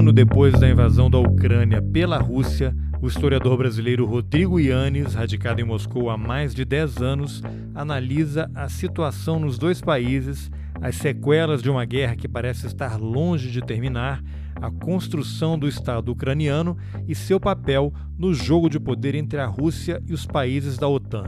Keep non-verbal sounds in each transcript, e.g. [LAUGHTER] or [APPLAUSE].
ano depois da invasão da Ucrânia pela Rússia, o historiador brasileiro Rodrigo Yanes, radicado em Moscou há mais de 10 anos, analisa a situação nos dois países, as sequelas de uma guerra que parece estar longe de terminar, a construção do Estado ucraniano e seu papel no jogo de poder entre a Rússia e os países da OTAN.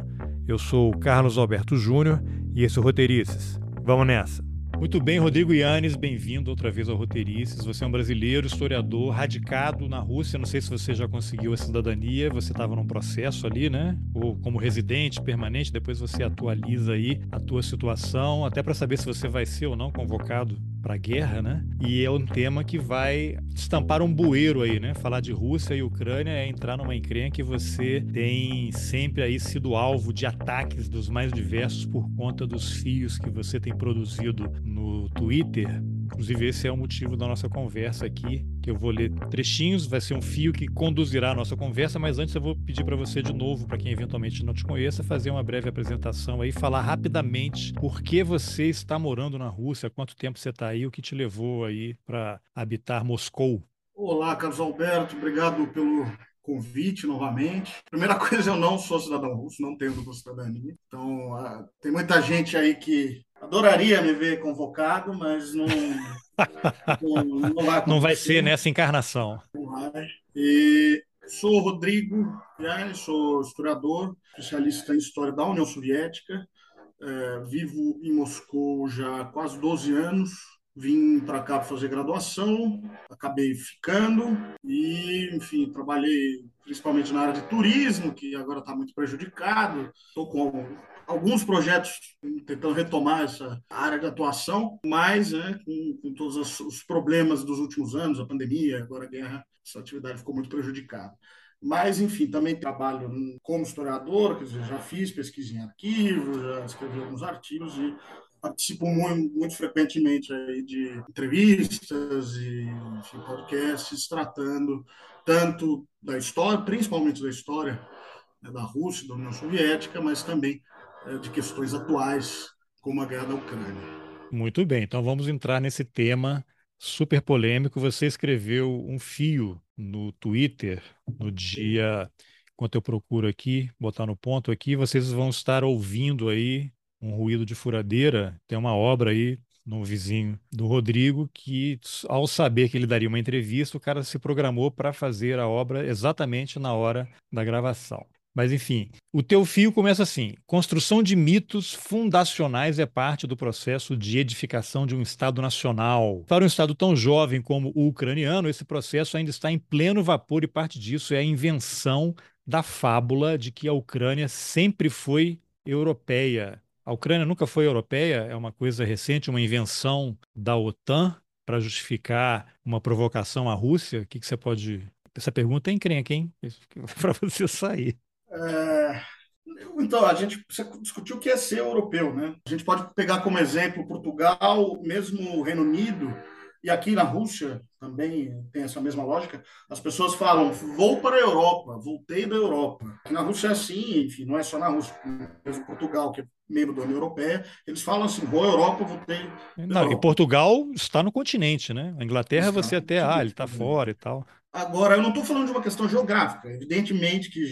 Eu sou Carlos Alberto Júnior e esse é o Roteirices. Vamos nessa! Muito bem, Rodrigo Yanes, bem-vindo outra vez ao Roteirices. Você é um brasileiro, historiador, radicado na Rússia. Não sei se você já conseguiu a cidadania, você estava num processo ali, né? Ou como residente permanente, depois você atualiza aí a tua situação, até para saber se você vai ser ou não convocado para a guerra, né? E é um tema que vai estampar um bueiro aí, né? Falar de Rússia e Ucrânia é entrar numa encrenca que você tem sempre aí sido alvo de ataques dos mais diversos por conta dos fios que você tem produzido no Twitter. Inclusive, esse é o motivo da nossa conversa aqui, que eu vou ler trechinhos, vai ser um fio que conduzirá a nossa conversa, mas antes eu vou pedir para você de novo, para quem eventualmente não te conheça, fazer uma breve apresentação aí, falar rapidamente por que você está morando na Rússia, quanto tempo você está aí, o que te levou aí para habitar Moscou. Olá, Carlos Alberto, obrigado pelo convite novamente. Primeira [LAUGHS] coisa, eu não sou cidadão russo, não tenho cidadania. Então, uh, tem muita gente aí que Adoraria me ver convocado, mas não, não, não, vai Não vai ser nessa encarnação. E sou Rodrigo sou historiador, especialista em história da União Soviética. É, vivo em Moscou já há quase 12 anos. Vim para cá para fazer graduação, acabei ficando e, enfim, trabalhei principalmente na área de turismo, que agora está muito prejudicado. Estou com alguns projetos tentando retomar essa área de atuação, mas né, com, com, todos os problemas dos últimos anos, a pandemia, agora a guerra, essa atividade ficou muito prejudicada. Mas, enfim, também trabalho como historiador, quer dizer, já fiz pesquisa em arquivos, já escrevi alguns artigos e participo muito, muito frequentemente aí de entrevistas e enfim, podcasts tratando tanto da história, principalmente da história né, da Rússia, da União Soviética, mas também de questões atuais, como a guerra da Ucrânia. Muito bem, então vamos entrar nesse tema super polêmico. Você escreveu um fio no Twitter no dia, enquanto eu procuro aqui, botar no ponto aqui, vocês vão estar ouvindo aí um ruído de furadeira. Tem uma obra aí no vizinho do Rodrigo que, ao saber que ele daria uma entrevista, o cara se programou para fazer a obra exatamente na hora da gravação. Mas enfim, o teu fio começa assim: construção de mitos fundacionais é parte do processo de edificação de um Estado nacional. Para um Estado tão jovem como o ucraniano, esse processo ainda está em pleno vapor e parte disso é a invenção da fábula de que a Ucrânia sempre foi europeia. A Ucrânia nunca foi europeia, é uma coisa recente, uma invenção da OTAN para justificar uma provocação à Rússia. O que, que você pode. Essa pergunta é encrenca, hein? [LAUGHS] para você sair. É, então, a gente discutiu o que é ser europeu, né? A gente pode pegar como exemplo Portugal, mesmo o Reino Unido, e aqui na Rússia também tem essa mesma lógica. As pessoas falam, vou para a Europa, voltei da Europa. Aqui na Rússia é assim, enfim, não é só na Rússia, mesmo Portugal, que é membro da União Europeia, eles falam assim, vou à Europa, voltei. Não, Europa. e Portugal está no continente, né? A Inglaterra está você até, ah, ele está fora e tal. Agora, eu não estou falando de uma questão geográfica. Evidentemente que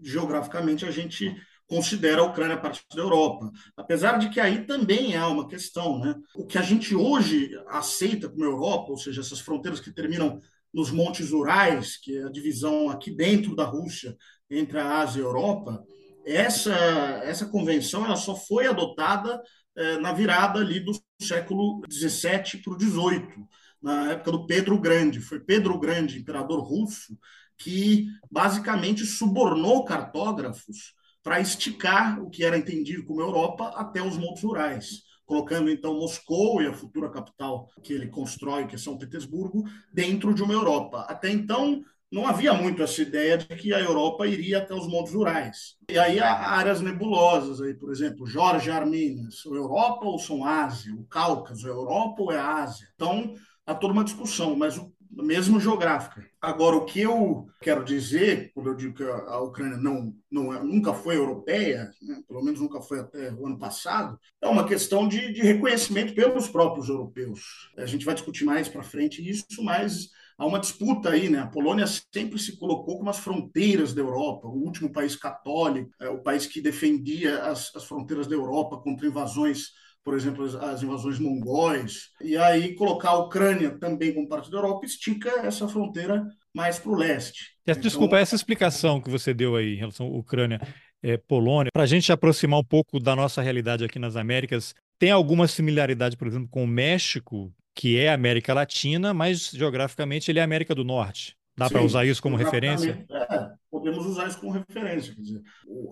geograficamente a gente considera a Ucrânia parte da Europa. Apesar de que aí também há uma questão, né? O que a gente hoje aceita como Europa, ou seja, essas fronteiras que terminam nos montes Urais, que é a divisão aqui dentro da Rússia entre a Ásia e a Europa, essa essa convenção ela só foi adotada eh, na virada ali do século 17 para o 18, na época do Pedro Grande. Foi Pedro Grande, imperador russo, que basicamente subornou cartógrafos para esticar o que era entendido como Europa até os montes rurais, colocando então Moscou e a futura capital que ele constrói, que é São Petersburgo, dentro de uma Europa. Até então não havia muito essa ideia de que a Europa iria até os montes rurais. E aí há áreas nebulosas, aí, por exemplo, Georgia, Armênia, são Europa ou são Ásia? O Cáucaso é Europa ou é Ásia? Então, há toda uma discussão, mas o mesmo geográfica. Agora, o que eu quero dizer, quando eu digo que a Ucrânia não, não é, nunca foi europeia, né, pelo menos nunca foi até o ano passado, é uma questão de, de reconhecimento pelos próprios europeus. A gente vai discutir mais para frente isso, mas há uma disputa aí, né? A Polônia sempre se colocou como as fronteiras da Europa, o último país católico, é, o país que defendia as, as fronteiras da Europa contra invasões por exemplo, as invasões mongóis, e aí colocar a Ucrânia também como parte da Europa estica essa fronteira mais para o leste. Desculpa, então, essa explicação que você deu aí em relação à Ucrânia, é, Polônia, para a gente aproximar um pouco da nossa realidade aqui nas Américas, tem alguma similaridade, por exemplo, com o México, que é América Latina, mas geograficamente ele é América do Norte. Dá para usar isso como referência? É, podemos usar isso como referência. Quer dizer,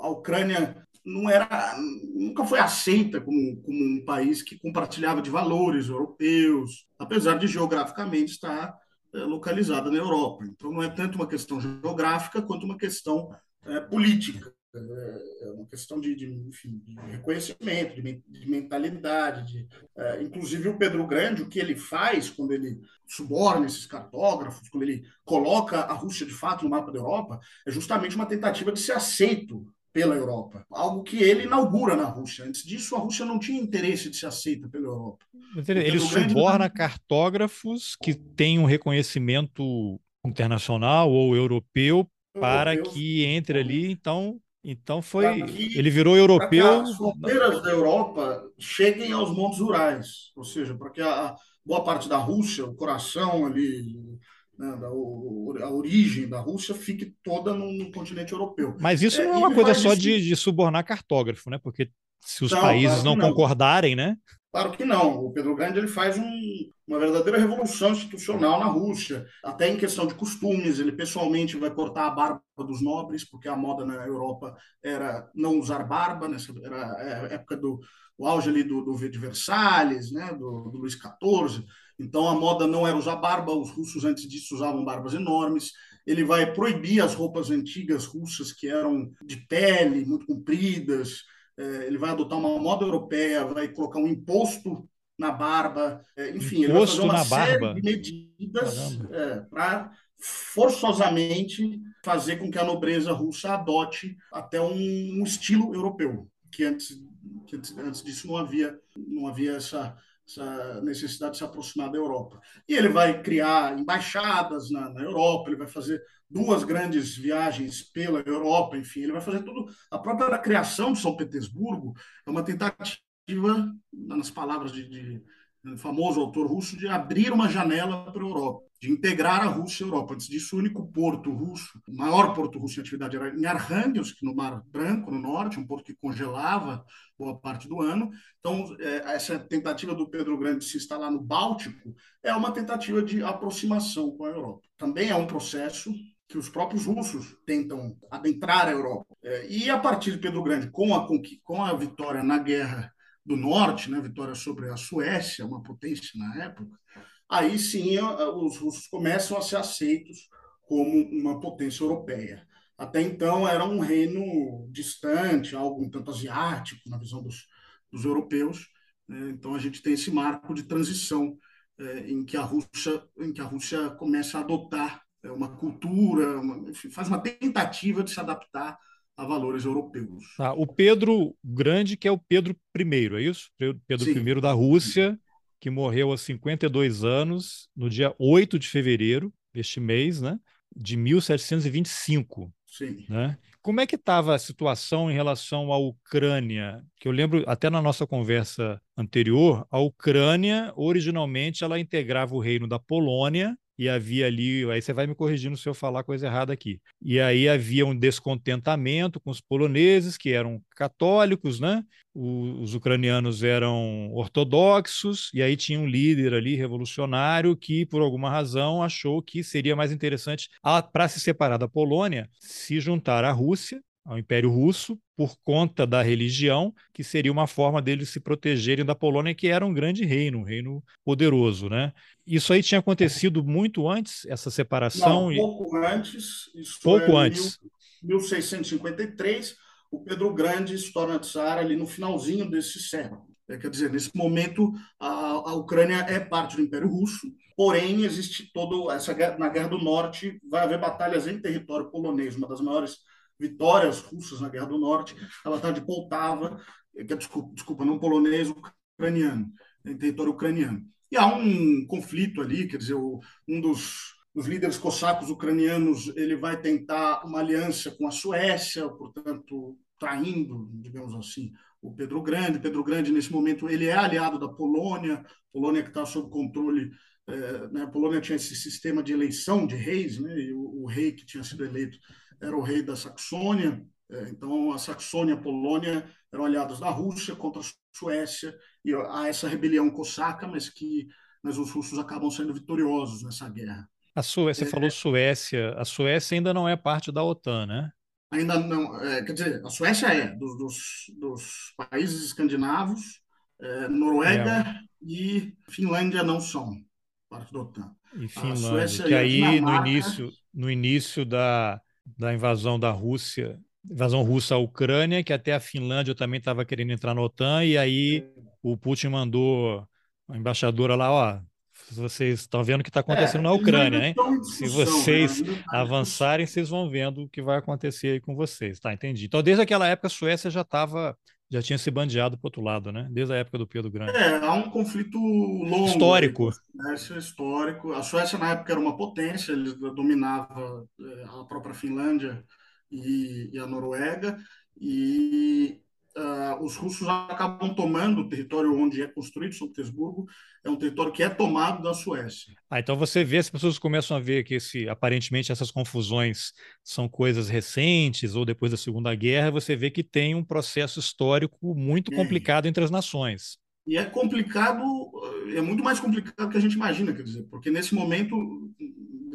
a Ucrânia não era, nunca foi aceita como, como um país que compartilhava de valores europeus, apesar de geograficamente estar é, localizada na Europa. Então, não é tanto uma questão geográfica quanto uma questão é, política. É, é uma questão de, de, enfim, de reconhecimento, de, de mentalidade. De, é, inclusive, o Pedro Grande, o que ele faz quando ele suborna esses cartógrafos, quando ele coloca a Rússia de fato no mapa da Europa, é justamente uma tentativa de ser aceito pela Europa, algo que ele inaugura na Rússia. Antes disso, a Rússia não tinha interesse de ser aceita pela Europa. Ele suborna cartógrafos que têm um reconhecimento internacional ou europeu para que entre ali, então então foi. ele virou europeu. as fronteiras da Europa cheguem aos montes Urais, ou seja, para que a boa parte da Rússia, o coração ali né, da, a origem da Rússia fique toda no, no continente europeu. Mas isso é, não é uma coisa só de, de, subornar cartógrafo, né? Porque se os não, países não, não, concordarem, né? Claro que não. O Pedro Grande ele faz um, uma verdadeira revolução institucional na Rússia, até em questão de costumes. Ele pessoalmente vai cortar a barba dos nobres, porque a moda na Europa era não usar barba, nessa era a época do o auge ali do, do de Versalhes, né, do, do Luís XIV. Então a moda não era usar barba, os russos antes disso usavam barbas enormes. Ele vai proibir as roupas antigas russas que eram de pele, muito compridas. É, ele vai adotar uma moda europeia, vai colocar um imposto na barba. É, enfim, imposto ele vai fazer uma série barba. de medidas é, para forçosamente fazer com que a nobreza russa adote até um, um estilo europeu, que antes, que antes disso não havia, não havia essa essa necessidade de se aproximar da Europa. E ele vai criar embaixadas na, na, Europa, ele vai fazer duas grandes viagens pela Europa, enfim, ele vai fazer tudo. A própria criação de São Petersburgo é uma tentativa, nas palavras de, de famoso autor russo, de abrir uma janela para a Europa de integrar a Rússia à Europa. Antes disso, o único porto russo, o maior porto russo em atividade era em Arhangelsk, no Mar Branco, no norte, um porto que congelava boa parte do ano. Então, é, essa tentativa do Pedro Grande de se instalar no Báltico é uma tentativa de aproximação com a Europa. Também é um processo que os próprios russos tentam adentrar a Europa. É, e a partir de Pedro Grande, com a, com a vitória na Guerra do Norte, né, vitória sobre a Suécia, uma potência na época, aí sim os russos começam a ser aceitos como uma potência europeia. Até então era um reino distante, algo um tanto asiático na visão dos, dos europeus. Né? Então a gente tem esse marco de transição é, em que a Rússia, em que a Rússia começa a adotar é, uma cultura, uma, enfim, faz uma tentativa de se adaptar a valores europeus. Ah, o Pedro Grande, que é o Pedro I, é isso? Pedro Sim. I da Rússia, que morreu aos 52 anos, no dia 8 de fevereiro deste mês, né, de 1725. Sim. Né? Como é que estava a situação em relação à Ucrânia? Que eu lembro até na nossa conversa anterior, a Ucrânia originalmente ela integrava o reino da Polônia e havia ali, aí você vai me corrigindo se eu falar coisa errada aqui. E aí havia um descontentamento com os poloneses, que eram católicos, né? Os, ucranianos eram ortodoxos, e aí tinha um líder ali revolucionário que, por alguma razão, achou que seria mais interessante, para se separar da Polônia, se juntar à Rússia ao Império Russo por conta da religião, que seria uma forma deles se protegerem da Polônia, que era um grande reino, um reino poderoso, né? Isso aí tinha acontecido muito antes, essa separação? Não, pouco antes. Isso pouco é antes. 1653, o Pedro Grande se torna tsar ali no finalzinho desse século. É, quer dizer, nesse momento, a, a Ucrânia é parte do Império Russo, porém, existe todo essa na Guerra do Norte, vai haver batalhas em território polonês, uma das maiores vitórias russas na Guerra do Norte, a Batalha de Poltava, que é, desculpa, desculpa, não polonês, ucraniano, em território ucraniano. E há um conflito ali, quer dizer, um dos os líderes cossacos ucranianos, ele vai tentar uma aliança com a Suécia, portanto, traindo, digamos assim, o Pedro Grande. Pedro Grande, nesse momento, ele é aliado da Polônia, Polônia que está sob controle, é, né, a Polônia tinha esse sistema de eleição de reis, né, e o, o rei que tinha sido eleito era o rei da Saxônia, é, então a Saxônia e a Polônia eram aliados da Rússia contra a Suécia, e há essa rebelião cosaca, mas que mas os russos acabam sendo vitoriosos nessa guerra. A Suécia, você é, falou Suécia, a Suécia ainda não é parte da OTAN, né? Ainda não, é, quer dizer, a Suécia é, dos, dos, dos países escandinavos, é, Noruega é. e Finlândia não são parte da OTAN. E Finlândia, que aí no início, no início da, da invasão da Rússia, invasão russa à Ucrânia, que até a Finlândia também estava querendo entrar na OTAN, e aí o Putin mandou a embaixadora lá, ó, vocês estão vendo o que está acontecendo é, na Ucrânia, né? Se vocês né? avançarem, vocês vão vendo o que vai acontecer aí com vocês, tá? Entendi. Então, desde aquela época, a Suécia já estava, já tinha se bandeado para outro lado, né? Desde a época do Pedro Grande. É, há um conflito longo. Histórico. Suécia, histórico. A Suécia, na época, era uma potência, ele dominava é, a própria Finlândia e, e a Noruega, e uh, os russos acabam tomando o território onde é construído São Petersburgo, é um território que é tomado da Suécia. Ah, então você vê, as pessoas começam a ver que esse, aparentemente essas confusões são coisas recentes ou depois da Segunda Guerra, você vê que tem um processo histórico muito é. complicado entre as nações. E é complicado, é muito mais complicado do que a gente imagina, quer dizer, porque nesse momento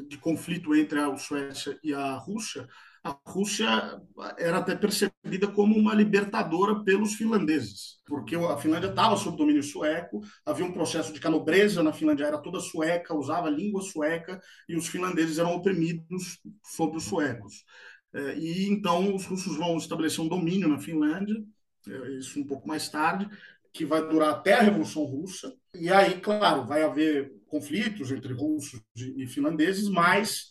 de conflito entre a Suécia e a Rússia, a Rússia era até percebida como uma libertadora pelos finlandeses, porque a Finlândia estava sob domínio sueco, havia um processo de canobreza na Finlândia, era toda sueca, usava língua sueca, e os finlandeses eram oprimidos sob os suecos. É, e então os russos vão estabelecer um domínio na Finlândia, é, isso um pouco mais tarde, que vai durar até a Revolução Russa. E aí, claro, vai haver conflitos entre russos e finlandeses, mas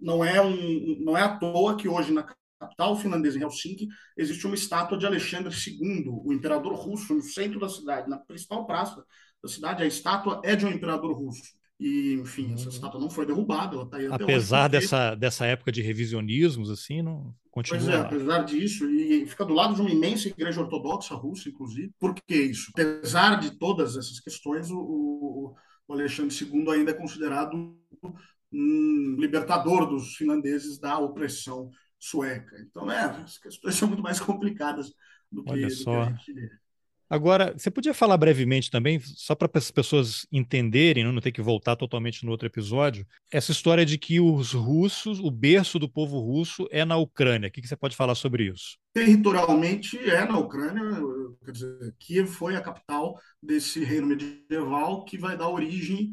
não é, um, não é à toa que hoje na capital finlandesa, em Helsinki, existe uma estátua de Alexandre II, o imperador russo, no centro da cidade, na principal praça da cidade. A estátua é de um imperador russo. E, enfim, essa uhum. estátua não foi derrubada, ela está aí Apesar hoje, dessa, dessa época de revisionismos, assim, não continua. Pois é, apesar disso, e fica do lado de uma imensa igreja ortodoxa russa, inclusive. Por que isso? Apesar de todas essas questões, o, o Alexandre II ainda é considerado um libertador dos finlandeses da opressão sueca. Então, é, as questões [LAUGHS] são muito mais complicadas do que, Olha só. Do que Agora, você podia falar brevemente também, só para as pessoas entenderem, não ter que voltar totalmente no outro episódio, essa história de que os russos, o berço do povo russo é na Ucrânia. O que você pode falar sobre isso? Territorialmente é na Ucrânia, quer dizer, Kiev foi a capital desse reino medieval que vai dar origem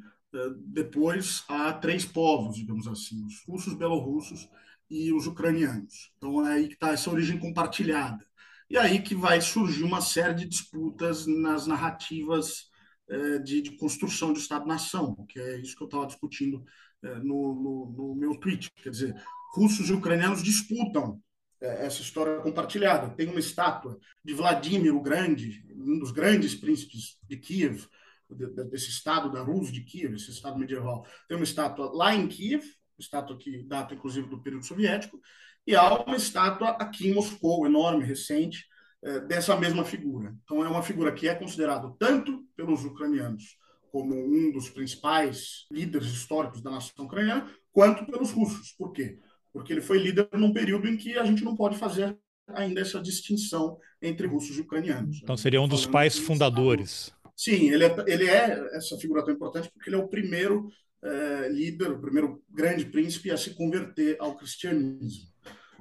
depois há três povos, digamos assim, os russos, belorussos e os ucranianos. Então é aí que está essa origem compartilhada. E aí que vai surgir uma série de disputas nas narrativas eh, de, de, construção de Estado-nação, que é isso que eu estava discutindo eh, no, no, no, meu tweet. Quer dizer, russos e ucranianos disputam essa história compartilhada. Tem uma estátua de Vladimir o Grande, um dos grandes príncipes de Kiev, desse estado da Rus de Kiev, esse estado medieval. Tem uma estátua lá em Kiev, estátua que data inclusive do período soviético, e há uma estátua aqui em Moscou, enorme, recente, é, dessa mesma figura. Então é uma figura que é considerado tanto pelos ucranianos como um dos principais líderes históricos da nação ucraniana, quanto pelos russos. Por quê? Porque ele foi líder num período em que a gente não pode fazer ainda essa distinção entre russos e ucranianos. Então seria um dos pais fundadores. Sim, ele é, ele é essa figura tão importante porque ele é o primeiro é, líder, o primeiro grande príncipe a se converter ao cristianismo.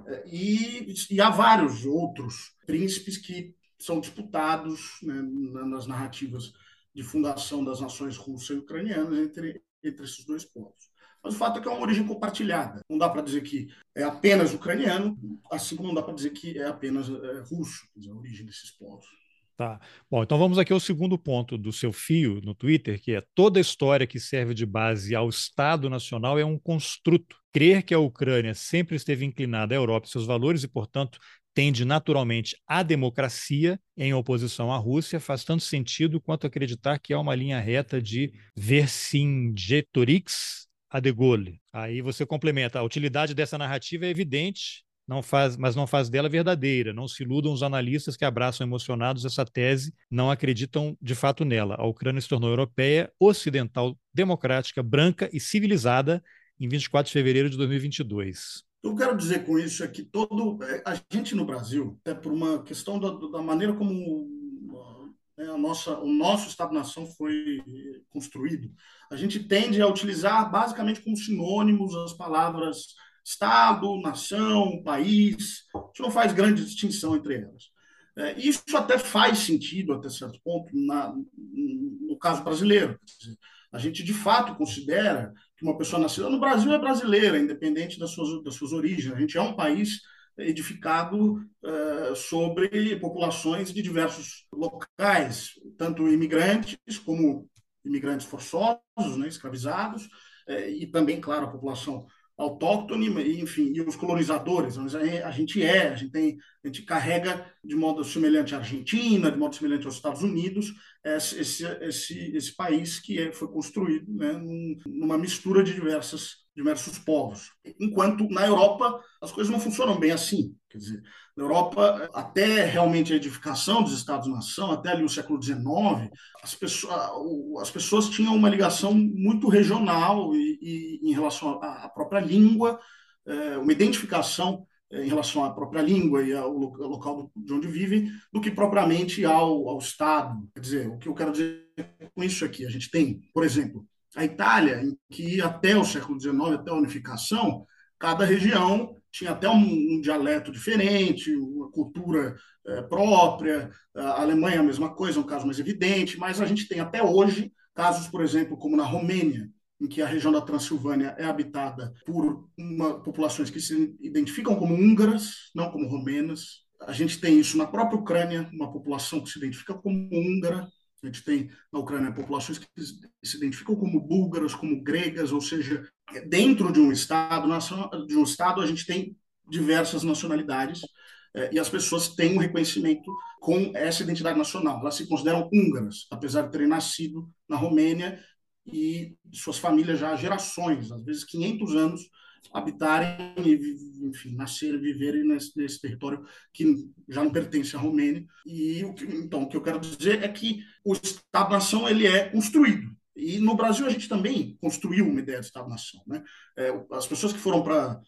É, e, e, há vários outros príncipes que são disputados né, nas narrativas de fundação das nações russa e ucranianas entre, entre esses dois povos. Mas o fato é que é uma origem compartilhada. Não dá para dizer que é apenas ucraniano, assim como não dá para dizer que é apenas é, russo, a origem desses povos. Tá. Bom, então vamos aqui ao segundo ponto do seu fio no Twitter, que é toda história que serve de base ao Estado Nacional é um construto. Crer que a Ucrânia sempre esteve inclinada à Europa e seus valores e, portanto, tende naturalmente à democracia em oposição à Rússia faz tanto sentido quanto acreditar que há uma linha reta de Vercingetorix a De Gaulle. Aí você complementa, a utilidade dessa narrativa é evidente, não faz, mas não faz dela verdadeira. Não se iludam os analistas que abraçam emocionados essa tese, não acreditam de fato nela. A Ucrânia se tornou europeia, ocidental, democrática, branca e civilizada em 24 de fevereiro de 2022. O que eu quero dizer com isso é que todo é, a gente no Brasil, é por uma questão da, da maneira como né, a nossa, o nosso Estado-nação foi construído, a gente tende a utilizar basicamente como sinônimos as palavras Estado, nação, país, não faz grande distinção entre elas. É, isso até faz sentido, até certo ponto, na, no caso brasileiro. A gente, de fato, considera que uma pessoa nascida no Brasil é brasileira, independente das suas, das suas origens. A gente é um país edificado uh, sobre populações de diversos locais, tanto imigrantes como imigrantes forçosos, né, escravizados, uh, e também, claro, a população autóctone, enfim, e os colonizadores. A gente é, a gente tem, a gente carrega de modo semelhante à Argentina, de modo semelhante aos Estados Unidos, esse, esse, esse país que é, foi construído né, numa mistura de diversas, diversos povos. Enquanto na Europa as coisas não funcionam bem assim. Quer dizer, na Europa, até realmente a edificação dos Estados-nação, até ali o século XIX, as pessoas, as pessoas tinham uma ligação muito regional e, e em relação à própria língua, é, uma identificação é, em relação à própria língua e ao local de onde vivem, do que propriamente ao, ao Estado. Quer dizer, o que eu quero dizer com isso aqui, a gente tem, por exemplo, a Itália, em que até o século XIX, até a unificação, cada região tinha até um, um dialeto diferente, uma cultura é, própria. A Alemanha, a mesma coisa, um caso mais evidente, mas a gente tem até hoje casos, por exemplo, como na Romênia, em que a região da Transilvânia é habitada por uma, populações que se identificam como húngaras, não como romenas. A gente tem isso na própria Ucrânia, uma população que se identifica como húngara. A gente tem na Ucrânia populações que se identificam como búlgaras, como gregas, ou seja, dentro de um estado, de um estado a gente tem diversas nacionalidades eh, e as pessoas têm um reconhecimento com essa identidade nacional. Elas se consideram húngaras, apesar de terem nascido na Romênia e suas famílias já há gerações, às vezes 500 anos, habitarem e, enfim, nascerem, viverem nesse, nesse território que já não pertence à Romênia. E então, o que eu quero dizer é que o Estado-nação ele é construído. E no Brasil a gente também construiu uma ideia de Estado-nação. Né? É, as pessoas que foram para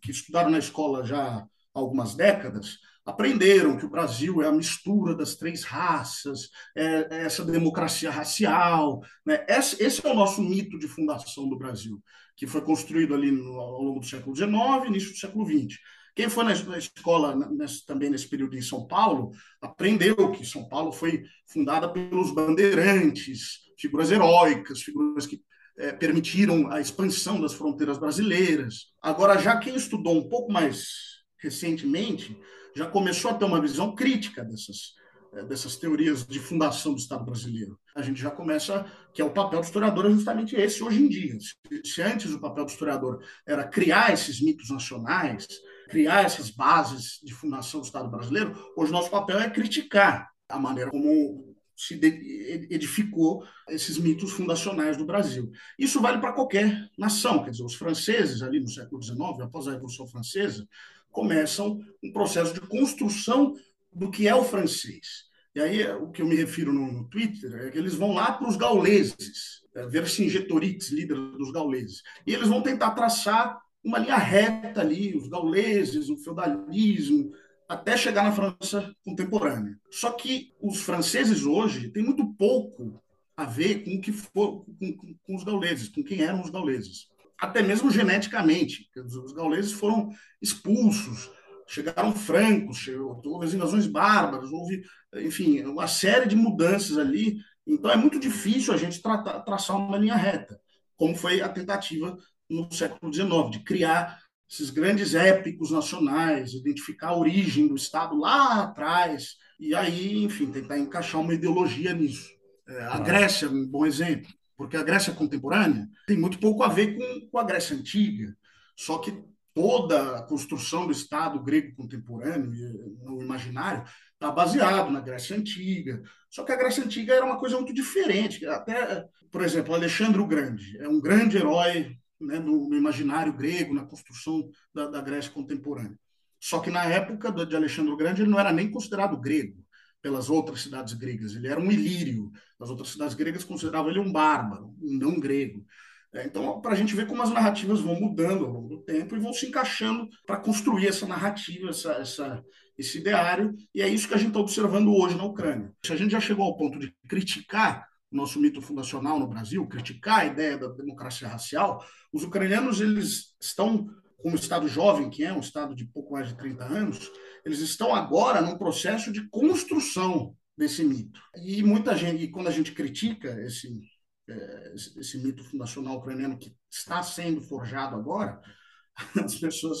que estudaram na escola já há algumas décadas aprenderam que o Brasil é a mistura das três raças, é, é essa democracia racial. Né? Esse, esse, é o nosso mito de fundação do Brasil, que foi construído ali no, ao longo do século XIX início do século XX. Quem foi na escola nesse, também nesse período em São Paulo aprendeu que São Paulo foi fundada pelos bandeirantes, figuras heróicas, figuras que é, permitiram a expansão das fronteiras brasileiras. Agora, já quem estudou um pouco mais recentemente já começou a ter uma visão crítica dessas, eh, dessas teorias de fundação do Estado brasileiro. A gente já começa, que é o papel do historiador, é justamente esse hoje em dia. Se, antes o papel do historiador era criar esses mitos nacionais, criar essas bases de fundação do Estado brasileiro, hoje nosso papel é criticar a maneira como se edificou esses mitos fundacionais do Brasil. Isso vale para qualquer nação, quer dizer, os franceses ali no século XIX, após a Revolução Francesa, começam um processo de construção do que é o francês. E aí, o que eu me refiro no, no Twitter é que eles vão lá para os gauleses, é, Vercingetorix, líder dos gauleses, e eles vão tentar traçar uma linha reta ali, os gauleses, o feudalismo, até chegar na França contemporânea. Só que os franceses hoje têm muito pouco a ver com o que for, com, com os gauleses, com quem eram os gauleses até mesmo geneticamente. Os gauleses foram expulsos, chegaram francos, houve as invasões bárbaras, houve, enfim, uma série de mudanças ali. Então é muito difícil a gente traçar uma linha reta, como foi a tentativa no século XIX, de criar esses grandes épicos nacionais, identificar a origem do Estado lá atrás, e aí, enfim, tentar encaixar uma ideologia nisso. É, a Grécia, um bom exemplo porque a Grécia contemporânea tem muito pouco a ver com, com a Grécia antiga, só que toda a construção do Estado grego contemporâneo, no imaginário, está baseado na Grécia Antiga. Só que a Grécia Antiga era uma coisa muito diferente. Até, por exemplo, Alexandre o Grande é um grande herói né, no, no, imaginário grego, na construção da, da, Grécia contemporânea. Só que na época de Alexandre o Grande ele não era nem considerado grego pelas outras cidades gregas, ele era um ilírio. As outras cidades gregas consideravam ele um bárbaro, um não grego. É, então, para a gente ver como as narrativas vão mudando ao longo do tempo e vão se encaixando para construir essa narrativa, essa, essa, esse ideário, e é isso que a gente está observando hoje na Ucrânia. Se a gente já chegou ao ponto de criticar nosso mito fundacional no Brasil, criticar a ideia da democracia racial, os ucranianos eles estão, como Estado jovem, que é um Estado de pouco mais de 30 anos, eles estão agora num processo de construção desse mito. E muita gente, e quando a gente critica esse, é, esse mito fundacional ucraniano que está sendo forjado agora, [LAUGHS] as pessoas,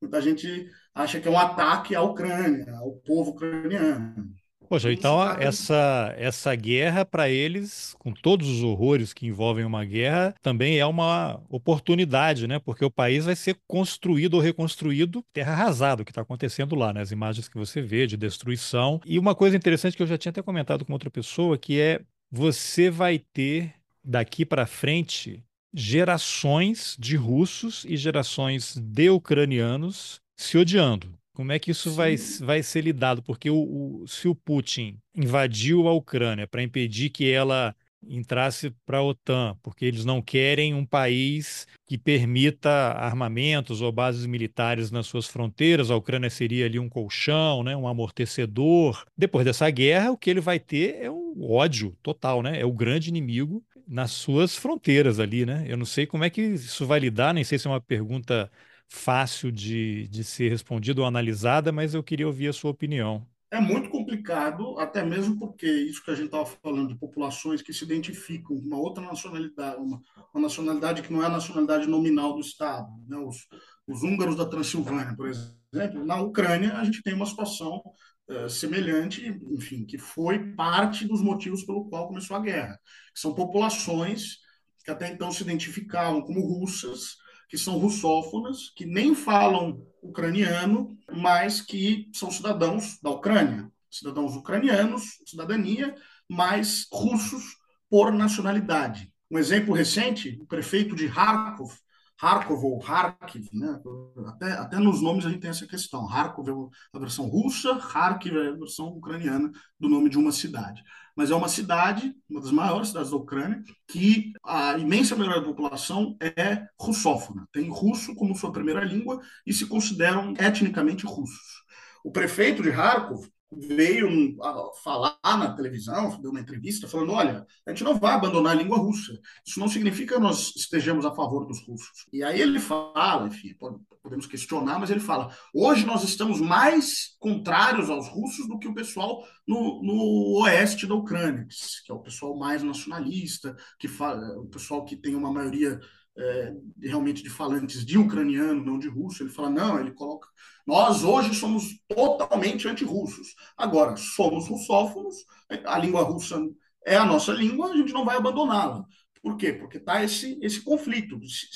muita gente acha que é um ataque à Ucrânia, ao povo ucraniano. Poxa, então essa, essa guerra para eles, com todos os horrores que envolvem uma guerra, também é uma oportunidade, né? Porque o país vai ser construído ou reconstruído terra arrasada, o que está acontecendo lá, né? As imagens que você vê de destruição. E uma coisa interessante que eu já tinha até comentado com outra pessoa, que é você vai ter daqui para frente gerações de russos e gerações de ucranianos se odiando. Como é que isso vai, vai ser lidado? Porque o, o, se o Putin invadiu a Ucrânia para impedir que ela entrasse para a OTAN, porque eles não querem um país que permita armamentos ou bases militares nas suas fronteiras. A Ucrânia seria ali um colchão, né, um amortecedor. Depois dessa guerra, o que ele vai ter é um ódio total, né? É o grande inimigo nas suas fronteiras ali, né? Eu não sei como é que isso vai lidar, nem sei se é uma pergunta fácil de, de ser respondida ou analisada, mas eu queria ouvir a sua opinião. É muito complicado, até mesmo porque isso que a gente estava falando de populações que se identificam com uma outra nacionalidade, uma, uma, nacionalidade que não é a nacionalidade nominal do Estado. Né? Os, os húngaros da Transilvânia, por exemplo, na Ucrânia a gente tem uma situação uh, semelhante, enfim, que foi parte dos motivos pelo qual começou a guerra. São populações que até então se identificavam como russas, que são russófonas, que nem falam ucraniano, mas que são cidadãos da Ucrânia, cidadãos ucranianos, cidadania, mas russos por nacionalidade. Um exemplo recente, o prefeito de Kharkov, Kharkov ou Kharkiv, né? até, até nos nomes a gente tem essa questão. Kharkov é a versão russa, Kharkiv é a versão ucraniana do nome de uma cidade mas é uma cidade, uma das maiores cidades da Ucrânia, que a imensa maioria da população é russófona, tem russo como sua primeira língua e se consideram etnicamente russos. O prefeito de Kharkov veio falar na televisão, deu uma entrevista, falando: olha, a gente não vai abandonar a língua russa. Isso não significa que nós estejamos a favor dos russos. E aí ele fala, enfim, podemos questionar, mas ele fala: hoje nós estamos mais contrários aos russos do que o pessoal no, no oeste da Ucrânia, que é o pessoal mais nacionalista, que fala, o pessoal que tem uma maioria é, realmente de falantes de ucraniano, não de russo. Ele fala, não, ele coloca. Nós hoje somos totalmente anti-russos. Agora, somos russófonos, a língua russa é a nossa língua, a gente não vai abandoná-la. Por quê? Porque está esse, esse conflito. Se,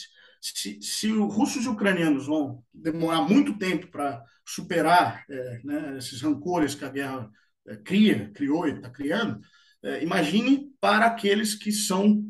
se, se, os russos e ucranianos vão demorar muito tempo para superar é, né, esses rancores que a guerra é, cria, criou e está criando, é, imagine para aqueles que são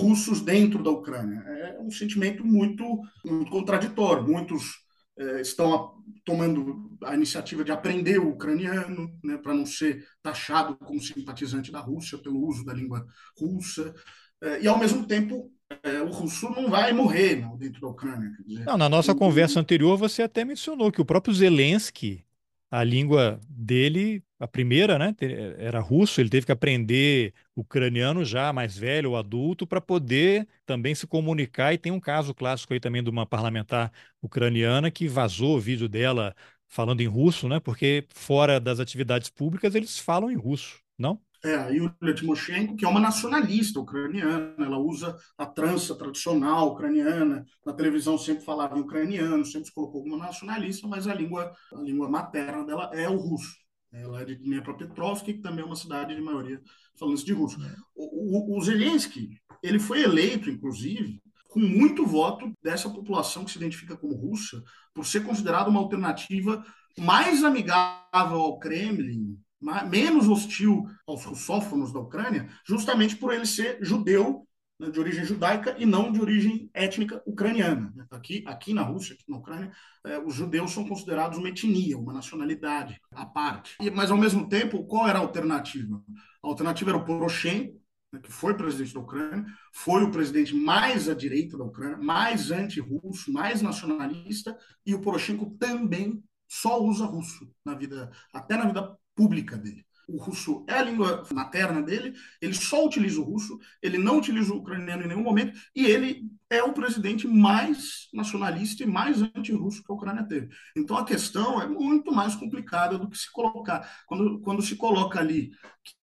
russos dentro da Ucrânia. É um sentimento muito, muito contraditório. Muitos é, estão tomando a iniciativa de aprender o ucraniano, né, para não ser taxado como simpatizante da Rússia pelo uso da língua russa. É, e, ao mesmo tempo, é, o russo não vai morrer não, dentro da Ucrânia. Dizer, não, na nossa conversa anterior, você até mencionou que o próprio Zelensky a língua dele, a primeira, né, era russo, ele teve que aprender ucraniano já mais velho, adulto, para poder também se comunicar. E tem um caso clássico aí também de uma parlamentar ucraniana que vazou o vídeo dela falando em russo, né, porque fora das atividades públicas eles falam em russo, não? É, a Yulia Timoshenko, que é uma nacionalista ucraniana, ela usa a trança tradicional ucraniana, na televisão sempre falava em ucraniano, sempre se colocou como nacionalista, mas a língua, a língua materna dela é o russo. Ela é de Dnepropetrovsk, que também é uma cidade de maioria falando de russo. O, o, o Zelensky, ele foi eleito, inclusive, com muito voto dessa população que se identifica como russa, por ser considerado uma alternativa mais amigável ao Kremlin menos hostil aos russófonos da Ucrânia, justamente por ele ser judeu né, de origem judaica e não de origem étnica ucraniana. Aqui, aqui na Rússia, aqui na Ucrânia, é, os judeus são considerados uma etnia, uma nacionalidade à parte. E, mas, ao mesmo tempo, qual era a alternativa? A alternativa era o Poroshenko, né, que foi presidente da Ucrânia, foi o presidente mais à direita da Ucrânia, mais anti-russo, mais nacionalista, e o Poroshenko também só usa russo na vida, até na vida pública dele o russo é a língua materna dele, ele só utiliza o russo, ele não utiliza o ucraniano em nenhum momento, e ele é o presidente mais nacionalista e mais anti-russo que a Ucrânia teve. Então a questão é muito mais complicada do que se colocar. Quando, quando se coloca ali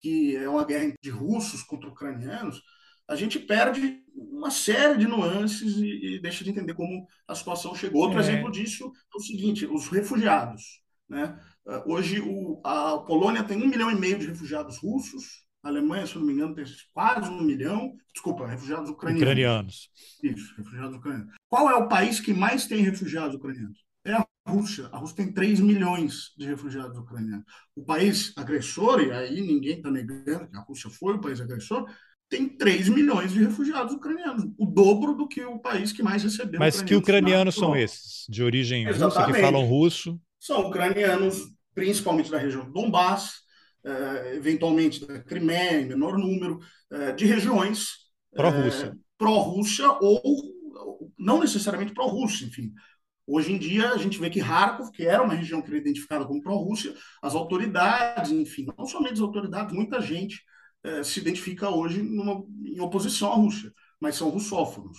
que é uma guerra de russos contra ucranianos, a gente perde uma série de nuances e, e deixa de entender como a situação chegou. Outro é. exemplo disso é o seguinte: os refugiados. Né? Ah, hoje, o, a Polônia tem um milhão e meio de refugiados russos, a Alemanha, se não me engano, tem quase um milhão, desculpa, refugiados ucranianos. Ucranianos. Isso, refugiados ucranianos. Qual é o país que mais tem refugiados ucranianos? É a Rússia. A Rússia tem 3 milhões de refugiados ucranianos. O país agressor, e aí ninguém está negando que a Rússia foi o país agressor, tem 3 milhões de refugiados ucranianos, o dobro do que o país que mais recebeu. Mas que ucranianos são esses? De origem Exatamente. russa, que falam russo? São ucranianos principalmente da região do Donbass, eh, eventualmente da Crimeia, em menor número, eh, de regiões pró-Rússia. Eh, pró-Rússia ou não necessariamente pró-Rússia, enfim. Hoje em dia, a gente vê que Kharkov, que era uma região que era identificada como pró-Rússia, as autoridades, enfim, não somente as autoridades, muita gente se identifica hoje numa, em oposição à Rússia, mas são russófonos.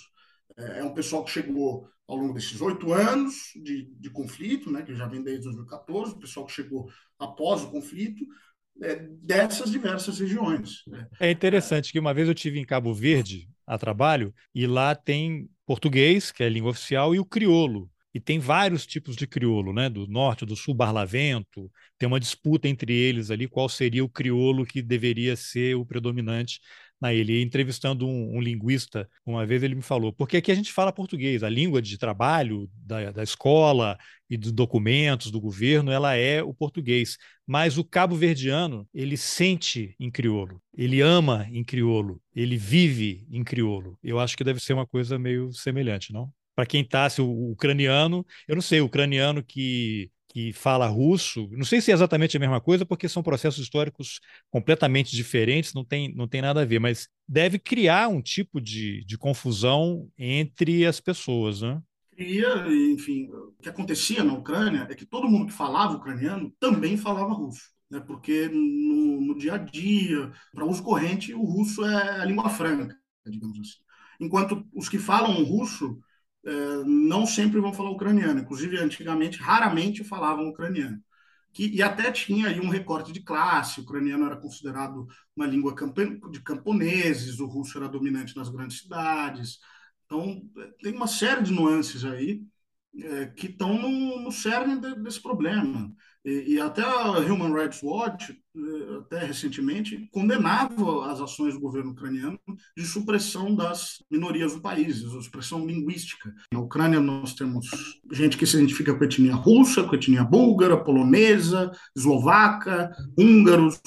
é um pessoal que chegou ao longo desses oito anos de, de conflito, né, que já vem desde 2014, o pessoal que chegou após o conflito, é, dessas diversas regiões. Né. É interessante que uma vez eu tive em Cabo Verde a trabalho e lá tem português, que é a língua oficial, e o crioulo. E tem vários tipos de crioulo, né? Do norte, do sul, barlavento. Tem uma disputa entre eles ali qual seria o crioulo que deveria ser o predominante na ilha. E entrevistando um, um, linguista, uma vez ele me falou, porque aqui a gente fala português, a língua de trabalho da, da escola e dos documentos do governo, ela é o português. Mas o cabo-verdiano, ele sente em crioulo, ele ama em crioulo, ele vive em crioulo. Eu acho que deve ser uma coisa meio semelhante, não? Para quem está, se o ucraniano, eu não sei, o ucraniano que que fala russo, não sei se é exatamente a mesma coisa, porque são processos históricos completamente diferentes, não tem, não tem nada a ver, mas deve criar um tipo de, de confusão entre as pessoas, né? Cria, enfim, o que acontecia na Ucrânia é que todo mundo que falava ucraniano também falava russo, né? porque no, no dia a dia, para uso corrente, o russo é a língua franca, digamos assim. Enquanto os que falam russo não sempre vão falar ucraniano. Inclusive, antigamente, raramente falavam ucraniano. Que, e até tinha aí um recorte de classe. O ucraniano era considerado uma língua de camponeses, o russo era dominante nas grandes cidades. Então, tem uma série de nuances aí é, que estão no, no cerne de, desse problema. E, e, até a Human Rights Watch, é, até recentemente, condenava as ações do governo ucraniano de supressão das minorias do país, de supressão linguística. Na Ucrânia, nós temos gente que se identifica com a etnia russa, com a etnia búlgara, polonesa, eslovaca, húngaros.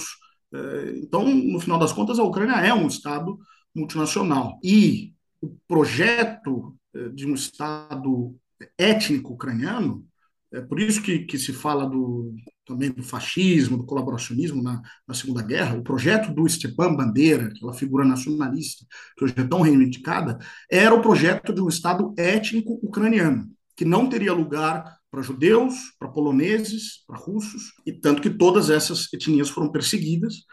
É, então, no final das contas, a Ucrânia é um Estado multinacional. E o projeto é, de um Estado étnico ucraniano, é por isso que, que se fala do, também do fascismo, do colaboracionismo na, na Segunda Guerra. O projeto do Stepan Bandeira, aquela figura nacionalista que hoje é tão reivindicada, era o projeto de um Estado étnico ucraniano, que não teria lugar para judeus, para poloneses, para russos, e tanto que todas essas etnias foram perseguidas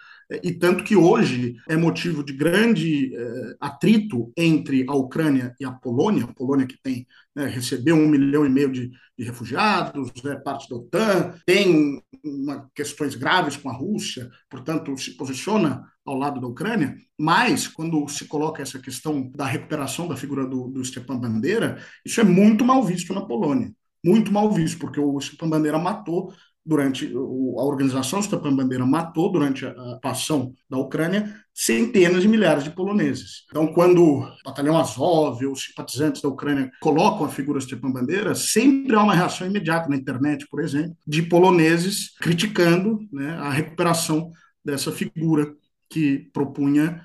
e tanto que hoje é motivo de grande eh, atrito entre a Ucrânia e a Polônia, a Polônia que tem né, recebeu um milhão e meio de, de refugiados, é parte da OTAN, tem uma, questões graves com a Rússia, portanto se posiciona ao lado da Ucrânia, mas quando se coloca essa questão da recuperação da figura do, do Stepan Bandeira, isso é muito mal visto na Polônia. Muito mal visto, porque o Stepan Bandeira matou durante a organização Stepan Bandeira matou durante a ação da Ucrânia centenas de milhares de poloneses. Então, quando o batalhão Azov ou os simpatizantes da Ucrânia colocam a figura Stepan Bandeira, sempre há uma reação imediata na internet, por exemplo, de poloneses criticando né, a recuperação dessa figura que propunha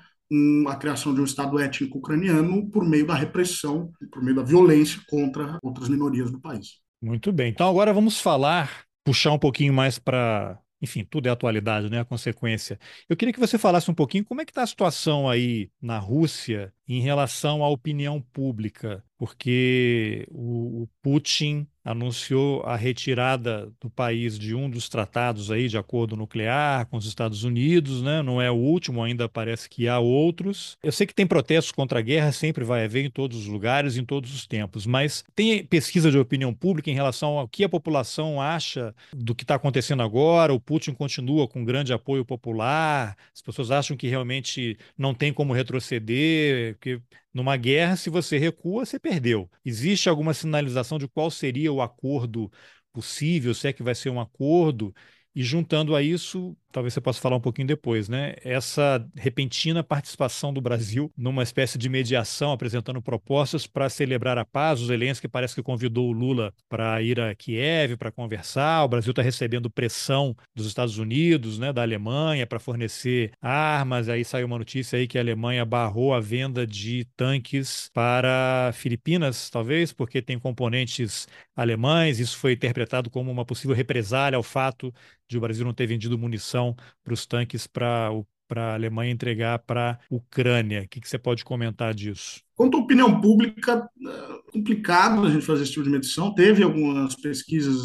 a criação de um Estado étnico ucraniano por meio da repressão, por meio da violência contra outras minorias do país. Muito bem. Então agora vamos falar, puxar um pouquinho mais para enfim, tudo é atualidade, né? A consequência. Eu queria que você falasse um pouquinho como é que está a situação aí na Rússia em relação à opinião pública, porque o, o Putin anunciou a retirada do país de um dos tratados aí de acordo nuclear com os Estados Unidos, né? Não é o último, ainda parece que há outros. Eu sei que tem protestos contra a guerra, sempre vai haver em todos os lugares, em todos os tempos, mas tem pesquisa de opinião pública em relação ao que a população acha do que está acontecendo agora? O Putin continua com grande apoio popular? As pessoas acham que realmente não tem como retroceder? Porque numa guerra, se você recua, você perdeu. Existe alguma sinalização de qual seria o acordo possível, se é que vai ser um acordo? E juntando a isso, talvez você possa falar um pouquinho depois, né? Essa repentina participação do Brasil numa espécie de mediação, apresentando propostas para celebrar a paz. O Zelensky parece que convidou o Lula para ir a Kiev para conversar. O Brasil está recebendo pressão dos Estados Unidos, né, da Alemanha, para fornecer armas. Aí saiu uma notícia aí que a Alemanha barrou a venda de tanques para Filipinas, talvez, porque tem componentes alemães. Isso foi interpretado como uma possível represália ao fato de o Brasil não ter vendido munição para os tanques para a Alemanha entregar para a Ucrânia. O que, que, você pode comentar disso? Quanto à opinião pública, é complicado a gente fazer esse tipo de medição. Teve algumas pesquisas,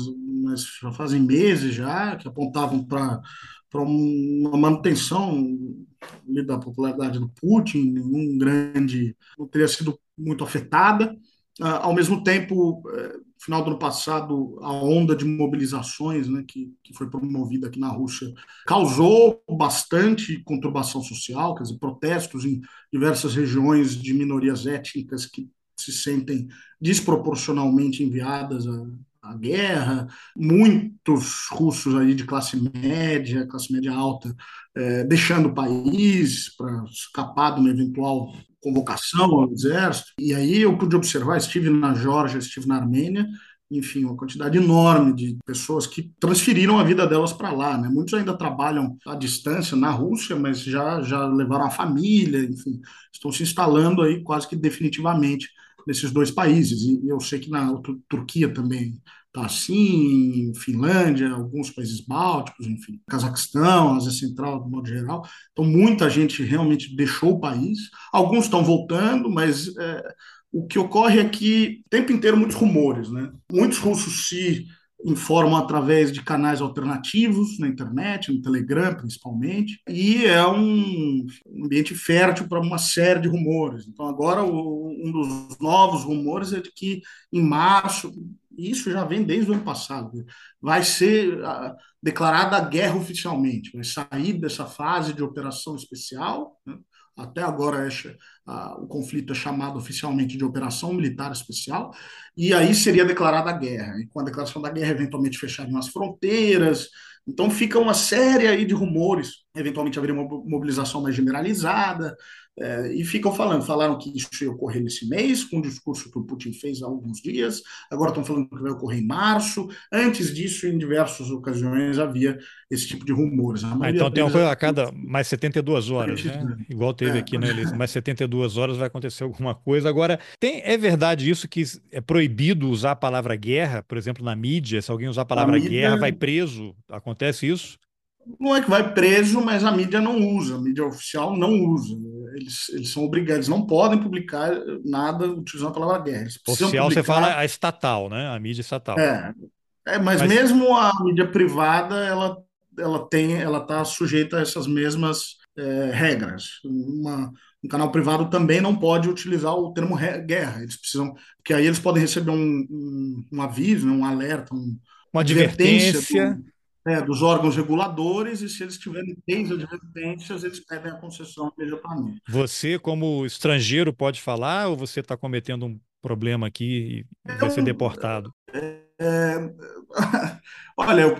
mas já fazem meses já, que apontavam para uma manutenção da popularidade do Putin, nenhum grande, não teria sido muito afetada. Ah, ao mesmo tempo, é, final do ano passado, a onda de mobilizações né, que, que foi promovida aqui na Rússia causou bastante conturbação social, quer dizer, protestos em diversas regiões de minorias étnicas que se sentem desproporcionalmente enviadas à, à guerra, muitos russos aí de classe média, classe média alta, é, deixando o país para escapar de uma eventual convocação ao exército. E aí eu pude observar, estive na Geórgia, estive na Armênia, enfim, uma quantidade enorme de pessoas que transferiram a vida delas para lá, né? Muitos ainda trabalham à distância na Rússia, mas já já levaram a família, enfim, estão se instalando aí quase que definitivamente nesses dois países. E eu sei que na Turquia também está assim, Finlândia, alguns países bálticos, enfim, Cazaquistão, Ásia Central, de modo geral. Então, muita gente realmente deixou o país. Alguns estão voltando, mas é, o que ocorre é que, o tempo inteiro, muitos rumores, né? Muitos russos se informam através de canais alternativos na internet, no Telegram principalmente, e é um ambiente fértil para uma série de rumores. Então, agora, o, um dos novos rumores é de que em março, isso já vem desde o ano passado, vai ser uh, declarada a guerra oficialmente, vai sair dessa fase de operação especial, né? Até agora é, uh, o conflito é chamado oficialmente de Operação Militar Especial, e aí seria declarada a guerra. E com a declaração da guerra, eventualmente fechariam as fronteiras. Então fica uma série aí de rumores. Eventualmente haveria uma mobilização mais generalizada. É, e ficam falando, falaram que isso ia ocorrer nesse mês, com o discurso que o Putin fez há alguns dias, agora estão falando que vai ocorrer em março. Antes disso, em diversas ocasiões, havia esse tipo de rumores. Ah, então tem uma coisa a cada mais 72 horas, né? Igual teve é, aqui, né, Elisa? Mais 72 horas vai acontecer alguma coisa. Agora, tem, é verdade isso que é proibido usar a palavra guerra, por exemplo, na mídia? Se alguém usar a palavra a mídia... guerra, vai preso? Acontece isso? Não é que vai preso, mas a mídia não usa, a mídia oficial não usa eles, eles são obrigados, eles não podem publicar nada utilizando a palavra guerra. Eles Oficial, publicar... você fala a estatal, né? A mídia estatal. É, é mas, mas, mesmo a mídia privada, ela, ela tem, ela está sujeita a essas mesmas é, regras. Uma, um canal privado também não pode utilizar o termo guerra. Eles precisam, porque aí eles podem receber um, um, um aviso, né, um alerta, um, uma advertência. Do, é, dos órgãos reguladores e se eles tiverem três advertências, eles pedem a concessão imediatamente. Você, como estrangeiro, pode falar ou você está cometendo um problema aqui e vai ser deportado? É, é, [LAUGHS] olha, eu,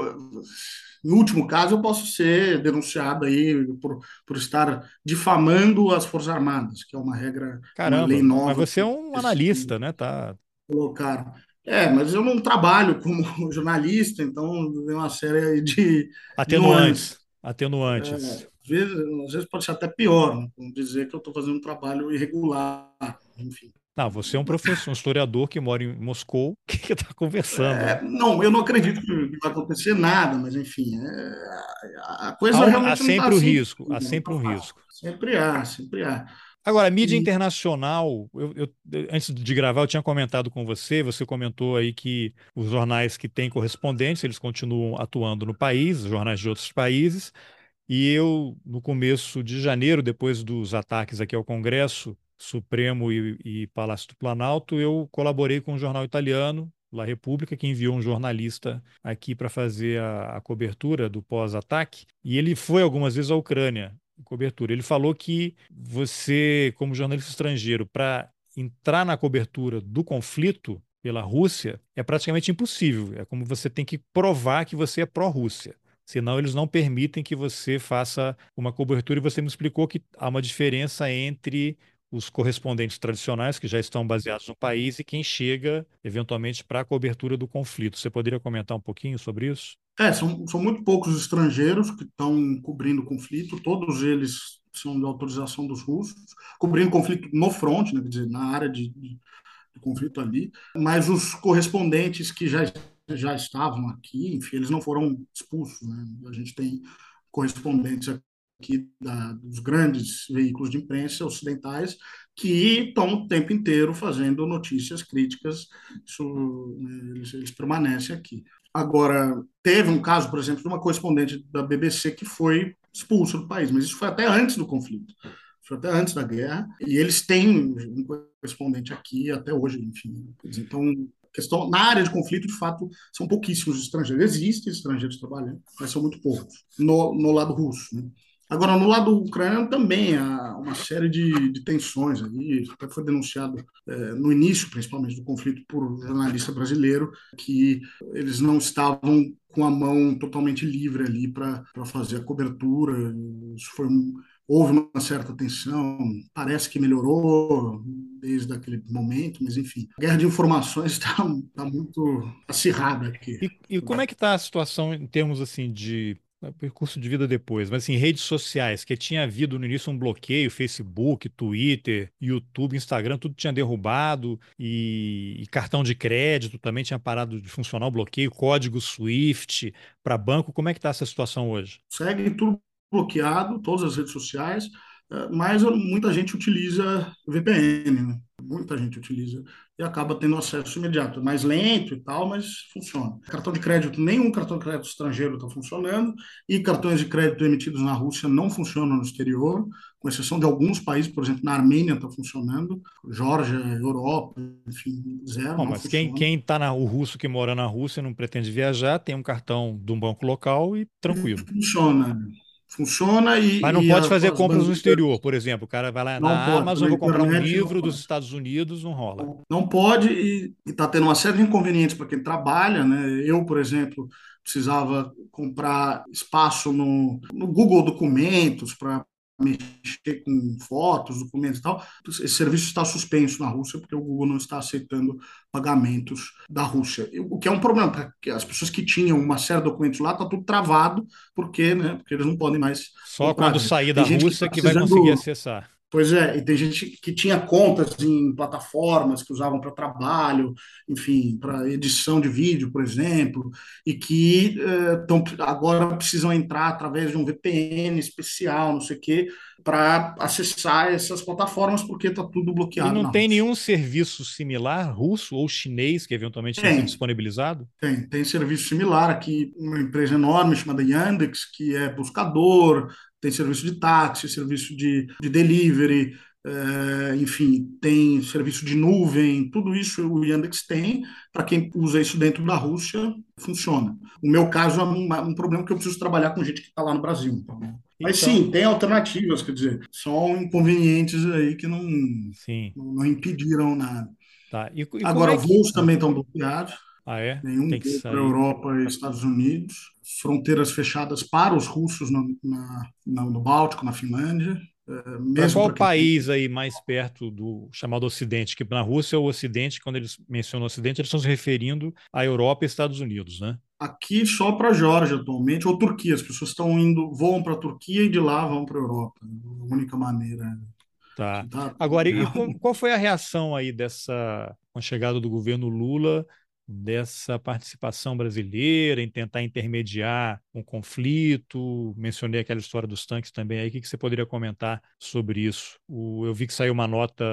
no último caso, eu posso ser denunciado aí por, por estar difamando as Forças Armadas, que é uma regra, Caramba, uma lei nova. Mas você é um analista, né? Tá... Colocaram. É, mas eu não trabalho como [LAUGHS] jornalista, então tem uma série de atenuantes. Atenuantes. Às vezes, às vezes pode ser até pior, né? Vamos dizer que eu estou fazendo um trabalho irregular, enfim. Não, você é um professor, um historiador que mora em Moscou, que está conversando. É, não, eu não acredito que vai acontecer nada, mas enfim, é, a coisa há, realmente há sempre não o tá assim, risco, há sempre um tá risco. Sempre há, sempre há. Agora, mídia E- internacional, eu, eu- antes de gravar, eu tinha comentado com você, você comentou aí que os jornais que têm correspondentes, eles continuam atuando no país, jornais de outros países, e eu, no começo de janeiro, depois dos ataques aqui ao Congresso Supremo e, e Palácio do Planalto, eu colaborei com um jornal italiano, La Repubblica, que enviou um jornalista aqui para fazer a, a cobertura do pós-ataque, e ele foi algumas vezes à Ucrânia, cobertura. Ele falou que você, como jornalista estrangeiro, para entrar na cobertura do conflito pela Rússia é praticamente impossível. É como você tem que provar que você é pró-Rússia. Senão, eles não permitem que você faça uma cobertura. E você me explicou que há uma diferença entre os correspondentes tradicionais, que já estão baseados no país, e quem chega, eventualmente, para a cobertura do conflito. Você poderia comentar um pouquinho sobre isso? É, são, são muito poucos os estrangeiros que estão cobrindo conflito, todos eles são de autorização dos russos, cobrindo conflito no front, né, quer dizer, na área de, de, de conflito ali, mas os correspondentes que já, já estavam aqui, enfim, eles não foram expulsos. Né? A gente tem correspondentes aqui da, dos grandes veículos de imprensa ocidentais que estão o tempo inteiro fazendo notícias críticas, isso, né, eles, eles permanecem aqui. Agora, teve um caso, por exemplo, de uma correspondente da BBC que foi expulsa do país, mas isso foi até antes do conflito, foi até antes da guerra, e eles têm um correspondente aqui até hoje, enfim. Então, questão na área de conflito, de fato, são pouquíssimos estrangeiros. Existem estrangeiros trabalhando, mas são muito poucos no, no lado russo. Né? Agora, no lado ucraniano também há uma série de, de tensões ali, até foi denunciado é, no início, principalmente, do conflito por um jornalista brasileiro, que eles não estavam com a mão totalmente livre ali para fazer a cobertura. Isso foi um, houve uma certa tensão, parece que melhorou desde aquele momento, mas enfim, a guerra de informações está [LAUGHS] tá muito acirrada aqui. E, e como é que está a situação em termos assim de percurso de vida depois, mas assim, redes sociais, que tinha havido no início um bloqueio, Facebook, Twitter, YouTube, Instagram, tudo tinha derrubado e, e cartão de crédito também tinha parado de funcionar o bloqueio, código SWIFT para banco. Como é que está essa situação hoje? Segue tudo bloqueado, todas as redes sociais, mas muita gente utiliza VPN, né? Muita gente utiliza e acaba tendo acesso imediato. Mais lento e tal, mas funciona. Cartão de crédito, nenhum cartão de crédito estrangeiro está funcionando e cartões de crédito emitidos na Rússia não funcionam no exterior, com exceção de alguns países, por exemplo, na Armênia está funcionando, Geórgia, Europa, enfim, zero. Mas funciona. quem está na o russo que mora na Rússia não pretende viajar, tem um cartão de um banco local e tranquilo. Funciona funciona e. Mas não e pode fazer compras no exterior, por exemplo. O cara vai lá não na pode, Amazon, vou comprar um livro dos Estados Unidos, não rola. Não pode e está tendo uma série de inconvenientes para quem trabalha. Né? Eu, por exemplo, precisava comprar espaço no, no Google Documentos para mexer com fotos, documentos e tal. Esse serviço está suspenso na Rússia porque o Google não está aceitando pagamentos da Rússia. O que é um problema, porque as pessoas que tinham uma série de documentos lá, está tudo travado, porque, né, porque eles não podem mais. Só comprar. quando sair da Rússia que, tá que vai conseguir acessar. Pois é, e tem gente que tinha contas em plataformas que usavam para trabalho, enfim, para edição de vídeo, por exemplo, e que estão uh, agora precisam entrar através de um VPN especial, não sei o quê, para acessar essas plataformas, porque está tudo bloqueado. E não tem Rússia. nenhum serviço similar, russo ou chinês, que eventualmente sido disponibilizado? Tem, tem serviço similar aqui, uma empresa enorme chamada Yandex, que é buscador, tem serviço de táxi, serviço de, de delivery, é, enfim, tem serviço de nuvem, tudo isso o Yandex tem. Para quem usa isso dentro da Rússia, funciona. O meu caso é um, um problema que eu preciso trabalhar com gente que está lá no Brasil. Então. Mas então, sim, tem alternativas, quer dizer, são inconvenientes aí que não, não, não, impediram nada. Tá. E, e Agora, é que... voos também estão bloqueados. Ah, é? Nenhum para a Europa e Estados Unidos. Fronteiras fechadas para os russos no, na, no Báltico, na Finlândia. Para qual país aí mais perto do chamado Ocidente? Que na Rússia, o Ocidente, quando eles mencionam o Ocidente, eles estão se referindo à Europa e Estados Unidos, né? aqui só para a Geórgia atualmente, ou Turquia. As pessoas estão indo, voam para a Turquia e de lá vão para a Europa. A única maneira. Tá. Agora, e [LAUGHS] qual foi a reação aí dessa, com a chegada do governo Lula, dessa participação brasileira em tentar intermediar um conflito? Mencionei aquela história dos tanques também aí. O que você poderia comentar sobre isso? Eu vi que saiu uma nota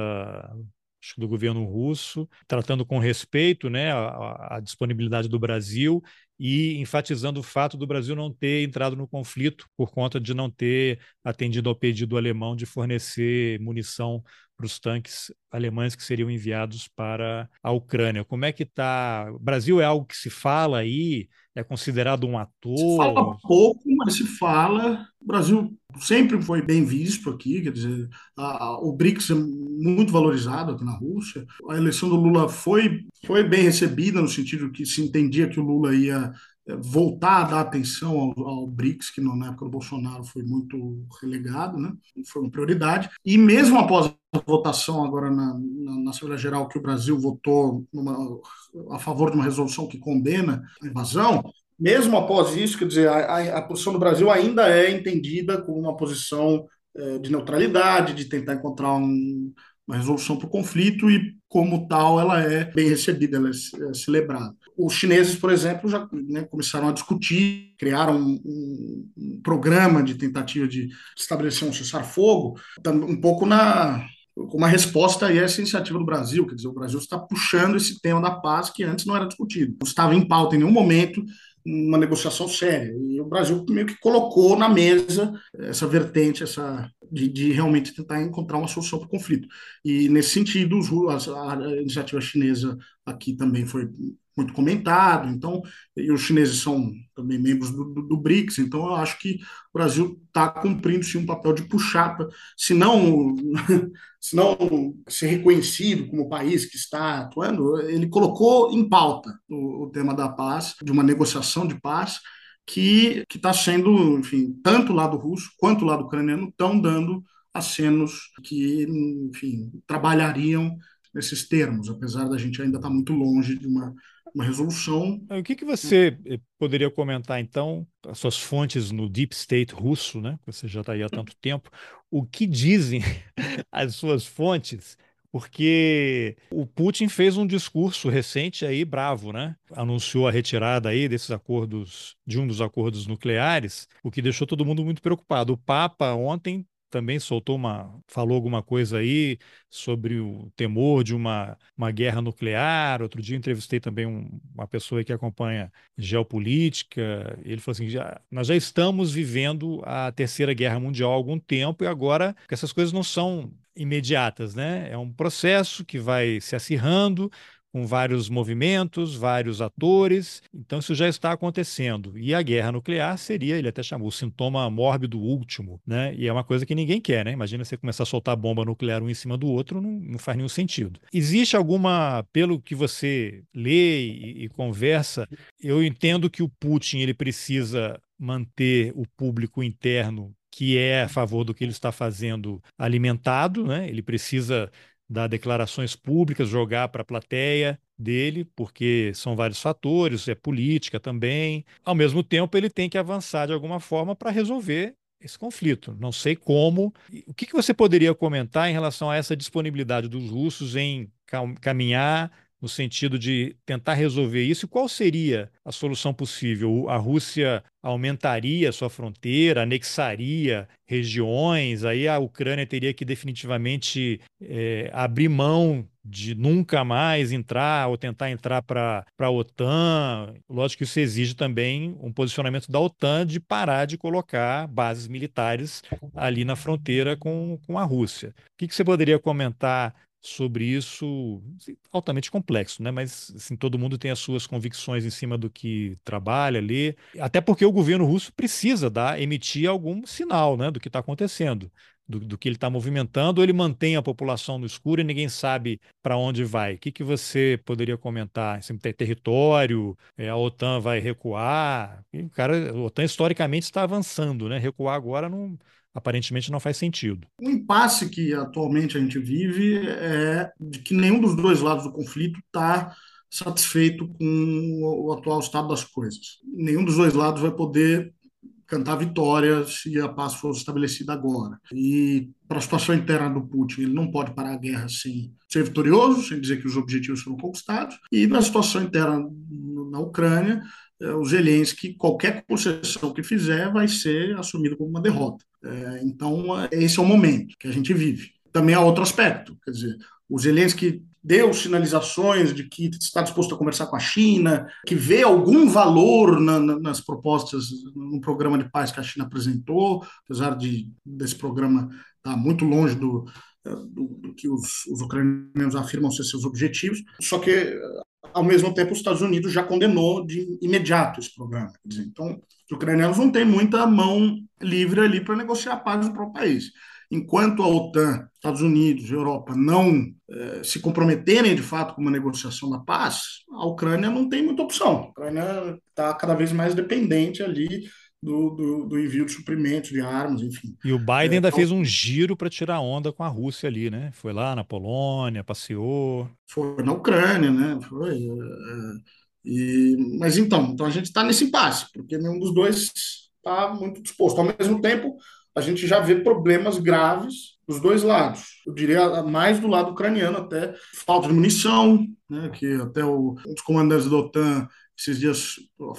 do governo russo, tratando com respeito né, a, a, disponibilidade do Brasil e enfatizando o fato do Brasil não ter entrado no conflito por conta de não ter atendido ao pedido alemão de fornecer munição para os tanques alemães que seriam enviados para a Ucrânia. Como é que está? Brasil é algo que se fala aí? É considerado um ator? Se fala pouco, mas se fala. O Brasil sempre foi bem visto aqui, quer dizer, a, a, o BRICS é muito valorizado aqui na Rússia. A eleição do Lula foi, foi bem recebida, no sentido que se entendia que o Lula ia voltar a dar atenção ao, ao, BRICS, que na época do Bolsonaro foi muito relegado, né? foi uma prioridade. E mesmo após a votação agora na, na, na Assembleia Geral, que o Brasil votou numa, a favor de uma resolução que condena a invasão, mesmo após isso, quer dizer, a, a, posição do Brasil ainda é entendida como uma posição é, de neutralidade, de tentar encontrar um, uma resolução para o conflito e, como tal, ela é bem recebida, ela é, é celebrada. Os chineses, por exemplo, já né, começaram a discutir, criaram um, um, programa de tentativa de estabelecer um cessar-fogo, um pouco na uma resposta a essa iniciativa do Brasil, quer dizer, o Brasil está puxando esse tema da paz que antes não era discutido, não estava em pauta em nenhum momento, uma negociação séria. E o Brasil meio que colocou na mesa essa vertente, essa de, de realmente tentar encontrar uma solução para o conflito. E nesse sentido, a, a iniciativa chinesa aqui também foi muito comentado, então, e os chineses são também membros do, do, do BRICS, então eu acho que o Brasil está cumprindo sim um papel de puxar, se não, [LAUGHS] se não ser reconhecido como país que está atuando, ele colocou em pauta o, o tema da paz, de uma negociação de paz, que está sendo, enfim, tanto o lado russo quanto o lado ucraniano estão dando acenos que, enfim, trabalhariam nesses termos, apesar da gente ainda estar tá muito longe de uma uma resolução. O que, que você eh, poderia comentar, então, as suas fontes no Deep State russo, né? Você já está aí há tanto tempo. O que dizem [LAUGHS] as suas fontes? Porque o Putin fez um discurso recente aí bravo, né? Anunciou a retirada aí desses acordos, de um dos acordos nucleares, o que deixou todo mundo muito preocupado. O Papa ontem também soltou uma, falou alguma coisa aí sobre o temor de uma, uma guerra nuclear. Outro dia entrevistei também um, uma pessoa que acompanha geopolítica. Ele falou assim: já, nós já estamos vivendo a terceira guerra mundial há algum tempo e agora essas coisas não são imediatas, né? É um processo que vai se acirrando, com vários movimentos, vários atores. Então, isso já está acontecendo. E a guerra nuclear seria, ele até chamou, o sintoma mórbido último, né? E é uma coisa que ninguém quer, né? Imagina você começar a soltar bomba nuclear um em cima do outro, não, não faz nenhum sentido. Existe alguma, pelo que você lê e, e conversa, eu entendo que o Putin ele precisa manter o público interno que é a favor do que ele está fazendo alimentado, né? Ele precisa dar declarações públicas, jogar para a plateia dele, porque são vários fatores, é política também. Ao mesmo tempo, ele tem que avançar de alguma forma para resolver esse conflito. Não sei como. O que, que você poderia comentar em relação a essa disponibilidade dos russos em caminhar no sentido de tentar resolver isso? E qual seria a solução possível? A Rússia aumentaria sua fronteira, anexaria regiões, aí a Ucrânia teria que definitivamente é, abrir mão de nunca mais entrar ou tentar entrar para a OTAN. Lógico que isso exige também um posicionamento da OTAN de parar de colocar bases militares ali na fronteira com, com a Rússia. O que, que você poderia comentar sobre isso assim, altamente complexo, né? Mas assim, todo mundo tem as suas convicções em cima do que trabalha, lê, até porque o governo russo precisa dar, emitir algum sinal, né, do que está acontecendo. Do, do, que ele está movimentando, ou ele mantém a população no escuro e ninguém sabe para onde vai. O que, que você poderia comentar? Assim, tem território, é, a OTAN vai recuar. E, cara, a OTAN historicamente está avançando, né? Recuar agora não, aparentemente não faz sentido. O impasse que atualmente a gente vive é de que nenhum dos dois lados do conflito está satisfeito com o atual estado das coisas. Nenhum dos dois lados vai poder cantar vitória se a paz for estabelecida agora. E para a situação interna do Putin, ele não pode parar a guerra sem ser vitorioso, sem dizer que os objetivos foram conquistados. E na situação interna na Ucrânia, o Zelensky, qualquer concessão que fizer, vai ser assumido como uma derrota. É, então, esse é o momento que a gente vive. Também há outro aspecto, quer dizer, o Zelensky deu sinalizações de que está disposto a conversar com a China, que vê algum valor na, na, nas propostas no programa de paz que a China apresentou, apesar de desse programa estar muito longe do, do, do que os, os, ucranianos afirmam ser seus objetivos. Só que, ao mesmo tempo, os Estados Unidos já condenou de imediato esse programa. Dizer, então, os ucranianos não têm muita mão livre ali para negociar a paz no próprio país enquanto a OTAN, Estados Unidos Europa não eh, se comprometerem de fato com uma negociação da paz, a Ucrânia não tem muita opção. A Ucrânia está cada vez mais dependente ali do, do, do, envio de suprimentos, de armas, enfim. E o Biden é, ainda então, fez um giro para tirar onda com a Rússia ali, né? Foi lá na Polônia, passeou. Foi na Ucrânia, né? Foi. É, e, mas então, então a gente está nesse impasse, porque nenhum dos dois está muito disposto. Ao mesmo tempo, a gente já vê problemas graves dos dois lados. Eu diria mais do lado ucraniano até falta de munição, né, que até o, um dos comandantes da OTAN esses dias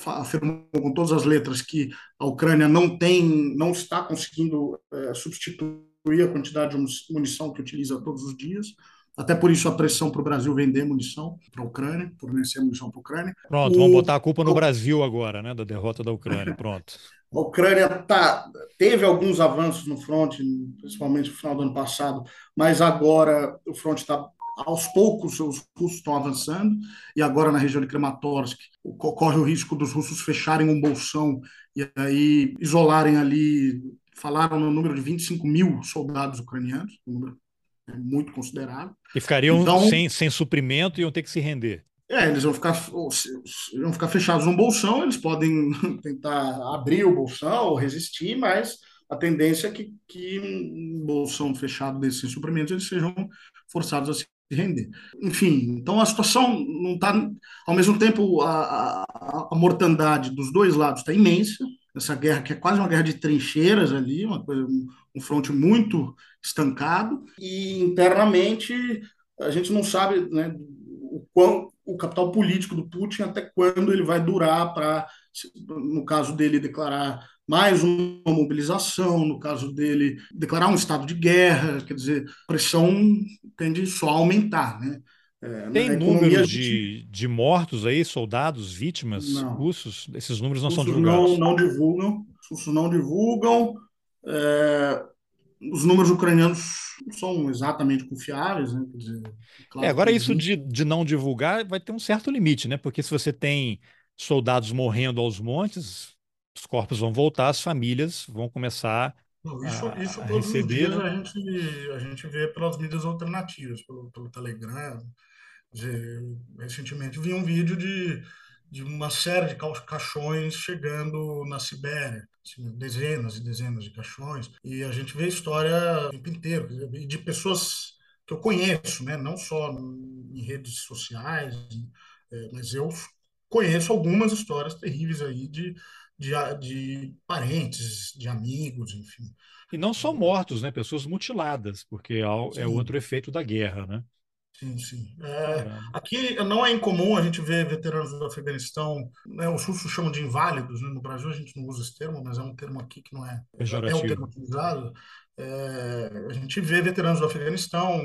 afirmou com todas as letras que a Ucrânia não tem, não está conseguindo é, substituir a quantidade de munição que utiliza todos os dias. Até por isso a pressão para o Brasil vender munição para a Ucrânia, fornecer munição para a Ucrânia. Pronto, vamos botar a culpa no. Brasil agora, né, da derrota da Ucrânia. [LAUGHS] Pronto. A Ucrânia tá, teve alguns avanços no front, principalmente no final do ano passado, mas agora o front está aos poucos os russos estão avançando e agora na região de Kramatorsk corre o risco dos russos fecharem um bolsão e aí isolarem ali. Falaram no número de 25 mil soldados ucranianos, um número muito considerável. E ficariam então, sem, sem suprimento e iam ter que se render. É, eles vão ficar, vão ficar fechados no bolsão, eles podem [LAUGHS] tentar abrir o bolsão ou resistir, mas a tendência é que, que um bolsão fechado desses suprimentos eles sejam forçados a se render. Enfim, então a situação não está. Ao mesmo tempo, a, a, a mortandade dos dois lados está imensa. Essa guerra que é quase uma guerra de trincheiras ali, uma coisa, um, um fronte muito estancado. E internamente a gente não sabe né, o quão o capital político do Putin até quando ele vai durar para, no caso dele, declarar mais uma mobilização, no caso dele, declarar um estado de guerra, quer dizer, a pressão tende só a aumentar, né? É, Tem números de, de mortos aí, soldados, vítimas não. russos? Esses números não são divulgados? Não, não divulgam, os russos não divulgam. É, os números ucranianos são exatamente confiáveis, né? Quer dizer, claro é, agora isso de, de não divulgar vai ter um certo limite, né? Porque se você tem soldados morrendo aos montes, os corpos vão voltar, as famílias vão começar não, isso, a, isso todos receber, os dias né? a, gente, a gente vê pelas mídias alternativas, pelo, pelo Telegram. Dizer, recentemente vi um vídeo de de uma série de caixões chegando na Sibéria, assim, dezenas e dezenas de caixões, e a gente vê a história o tempo inteiro, de pessoas que eu conheço, né? não só em redes sociais, é, mas eu conheço algumas histórias terríveis aí de, de, de parentes, de amigos, enfim. E não só mortos, né? Pessoas mutiladas, porque é, é outro efeito da guerra, né? Sim, sim. É, aqui não é incomum a gente ver veteranos do Afeganistão, né, os russos chamam de inválidos, né, no Brasil a gente não usa esse termo, mas é um termo aqui que não é, é o termo utilizado. É, a gente vê veteranos do Afeganistão,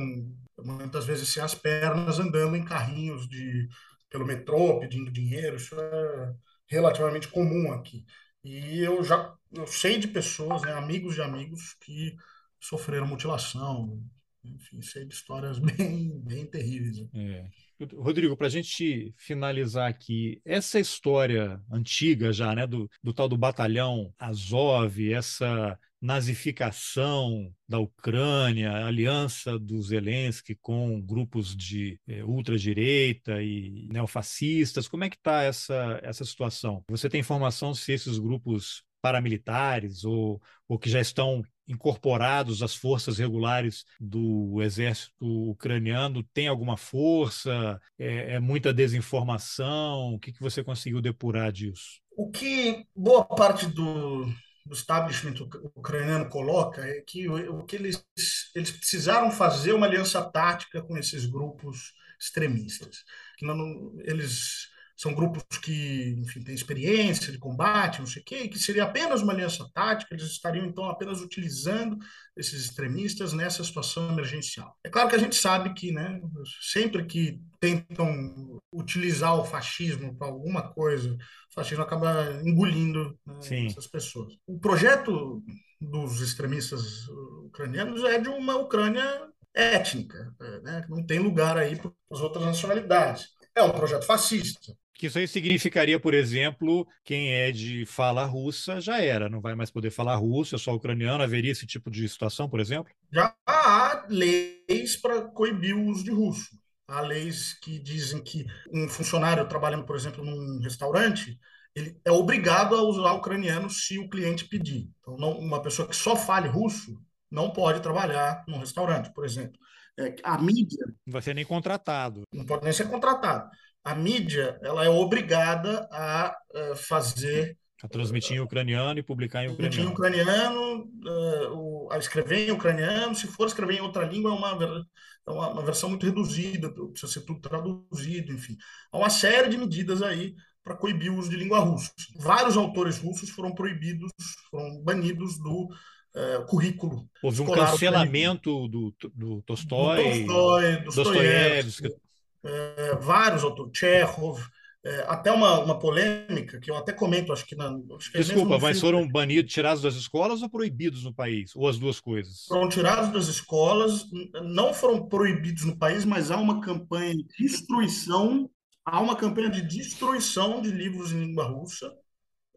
muitas vezes sem as pernas, andando em carrinhos de, pelo metrô, pedindo dinheiro, isso é relativamente comum aqui. E eu já eu sei de pessoas, né, amigos de amigos, que sofreram mutilação, enfim, sei de histórias [LAUGHS] bem, bem terríveis. É. Rodrigo, para a gente finalizar aqui, essa história antiga já, né, do, do tal do batalhão Azov, essa nazificação da Ucrânia, a aliança do Zelensky com grupos de é, ultradireita e neofascistas, como é que está essa, essa situação? Você tem informação se esses grupos paramilitares ou, ou que já estão incorporados às forças regulares do exército ucraniano? Tem alguma força? É, é muita desinformação? O que, que você conseguiu depurar disso? O que boa parte do, do establishment ucraniano coloca é que o, que eles, eles precisaram fazer uma aliança tática com esses grupos extremistas. Que não, eles são grupos que, enfim, têm experiência de combate, não sei o quê, que seria apenas uma aliança tática, eles estariam então apenas utilizando esses extremistas nessa situação emergencial. É claro que a gente sabe que, né, sempre que tentam utilizar o fascismo para alguma coisa, o fascismo acaba engolindo né, essas pessoas. O projeto dos extremistas ucranianos é de uma Ucrânia étnica, né? não tem lugar aí para as outras nacionalidades. É um projeto fascista. Que isso aí significaria, por exemplo, quem é de fala russa já era, não vai mais poder falar russo, é só ucraniano. Haveria esse tipo de situação, por exemplo? Já há leis para coibir o uso de russo. Há leis que dizem que um funcionário trabalhando, por exemplo, num restaurante, ele é obrigado a usar ucraniano se o cliente pedir. Então, não, uma pessoa que só fale russo não pode trabalhar num restaurante, por exemplo. É, a mídia. Não vai ser nem contratado. Não pode nem ser contratado a mídia ela é obrigada a uh, fazer a transmitir em ucraniano e publicar em ucraniano. Em ucraniano, uh, a escrever em ucraniano, se for escrever em outra língua, é uma, é uma, uma, versão muito reduzida, precisa ser tudo traduzido, enfim. Há uma série de medidas aí para coibir o uso de língua russa. Vários autores russos foram proibidos, foram banidos do uh, currículo. Houve um cancelamento do, do Tolstói, do Tolstói, Dostoiévski é, vários autores, Chekhov, é, até uma, uma polêmica que eu até comento, acho que na. Acho que é Desculpa, mas foram banidos, tirados das escolas ou proibidos no país? Ou as duas coisas? Foram tirados das escolas, não foram proibidos no país, mas há uma campanha de destruição, há uma campanha de destruição de livros em língua russa.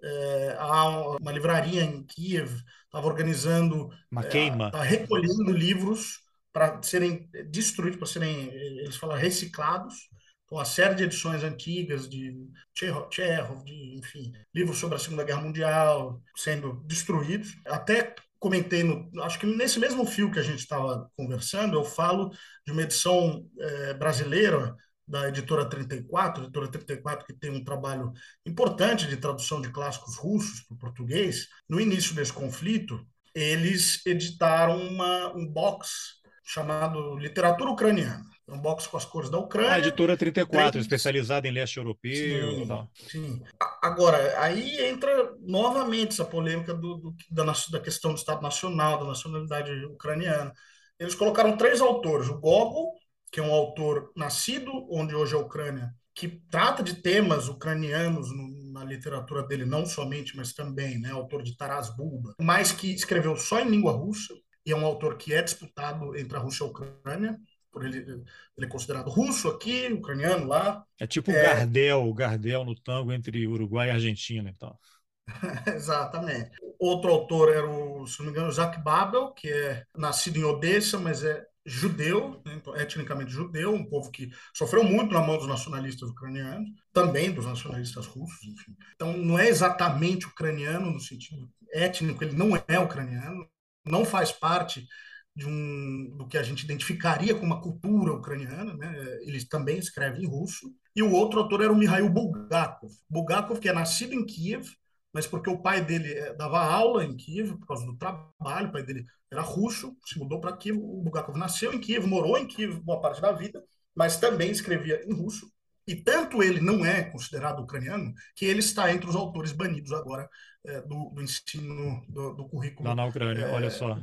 É, há uma livraria em Kiev, estava organizando. Uma queima. Está recolhendo livros para serem destruídos, para serem, eles falam, reciclados. Então, a série de edições antigas de Chekhov, de, enfim, livros sobre a Segunda Guerra Mundial sendo destruídos. Até comentei, no, acho que nesse mesmo fio que a gente estava conversando, eu falo de uma edição é, brasileira da editora 34, editora 34 que tem um trabalho importante de tradução de clássicos russos para o português. No início desse conflito, eles editaram uma, um box chamado Literatura Ucraniana. É um box com as cores da Ucrânia. A editora 34, Tem... especializada em leste europeu. Sim, sim. Agora, aí entra novamente essa polêmica do, do, da, da questão do Estado Nacional, da nacionalidade ucraniana. Eles colocaram três autores. O Gogol, que é um autor nascido onde hoje é a Ucrânia, que trata de temas ucranianos no, na literatura dele, não somente, mas também, né, autor de Taras Bulba, mas que escreveu só em língua russa, e é um autor que é disputado entre a Rússia e a Ucrânia, por ele, ele é considerado russo aqui, ucraniano lá. É tipo o é... Gardel, o Gardel no tango entre Uruguai e Argentina, então. [LAUGHS] Exatamente. Outro autor era o, se não me engano, Jacques Babel, que é nascido em Odessa, mas é judeu, né, então, etnicamente judeu, um povo que sofreu muito na mão dos nacionalistas ucranianos, também dos nacionalistas russos, enfim. Então, não é exatamente ucraniano no sentido étnico, ele não é ucraniano, não faz parte de um, do que a gente identificaria como uma cultura ucraniana, né? ele também escreve em russo, e o outro autor era o Mikhail Bulgakov. Bulgakov, que é nascido em Kiev, mas porque o pai dele eh, dava aula em Kiev por causa do trabalho, o pai dele era russo, se mudou para Kiev, o Bulgakov nasceu em Kiev, morou em Kiev boa parte da vida, mas também escrevia em russo, e tanto ele não é considerado ucraniano, que ele está entre os autores banidos agora é, do, do, ensino do, do currículo. Lá na Ucrânia, é, olha só.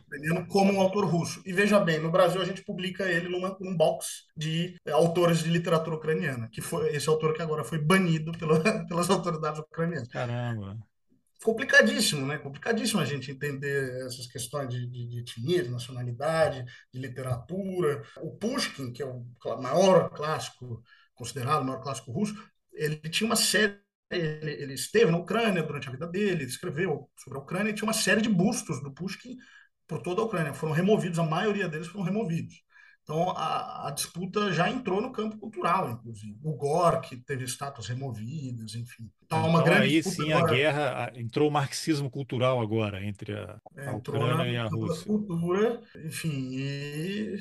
Como um autor russo. E veja bem, no Brasil a gente publica ele numa, num box de é, autores de literatura ucraniana, que foi esse autor que agora foi banido pela, [LAUGHS] pelas autoridades ucranianas. Caramba! complicadíssimo, né? Complicadíssimo a gente entender essas questões de, de, de etnia, de nacionalidade, de literatura. O Pushkin, que é o maior clássico considerado o maior clássico russo, ele tinha uma série ele, ele, esteve na Ucrânia durante a vida dele, escreveu sobre a Ucrânia e tinha uma série de bustos do Pushkin por toda a Ucrânia. Foram removidos, a maioria deles foram removidos. Então, a, a, disputa já entrou no campo cultural, inclusive. O que teve estátuas removidas, enfim. Então, uma então, grande aí sim agora... a guerra, entrou o marxismo cultural agora entre a, a Ucrânia e a Rússia. cultura, enfim, [LAUGHS] e,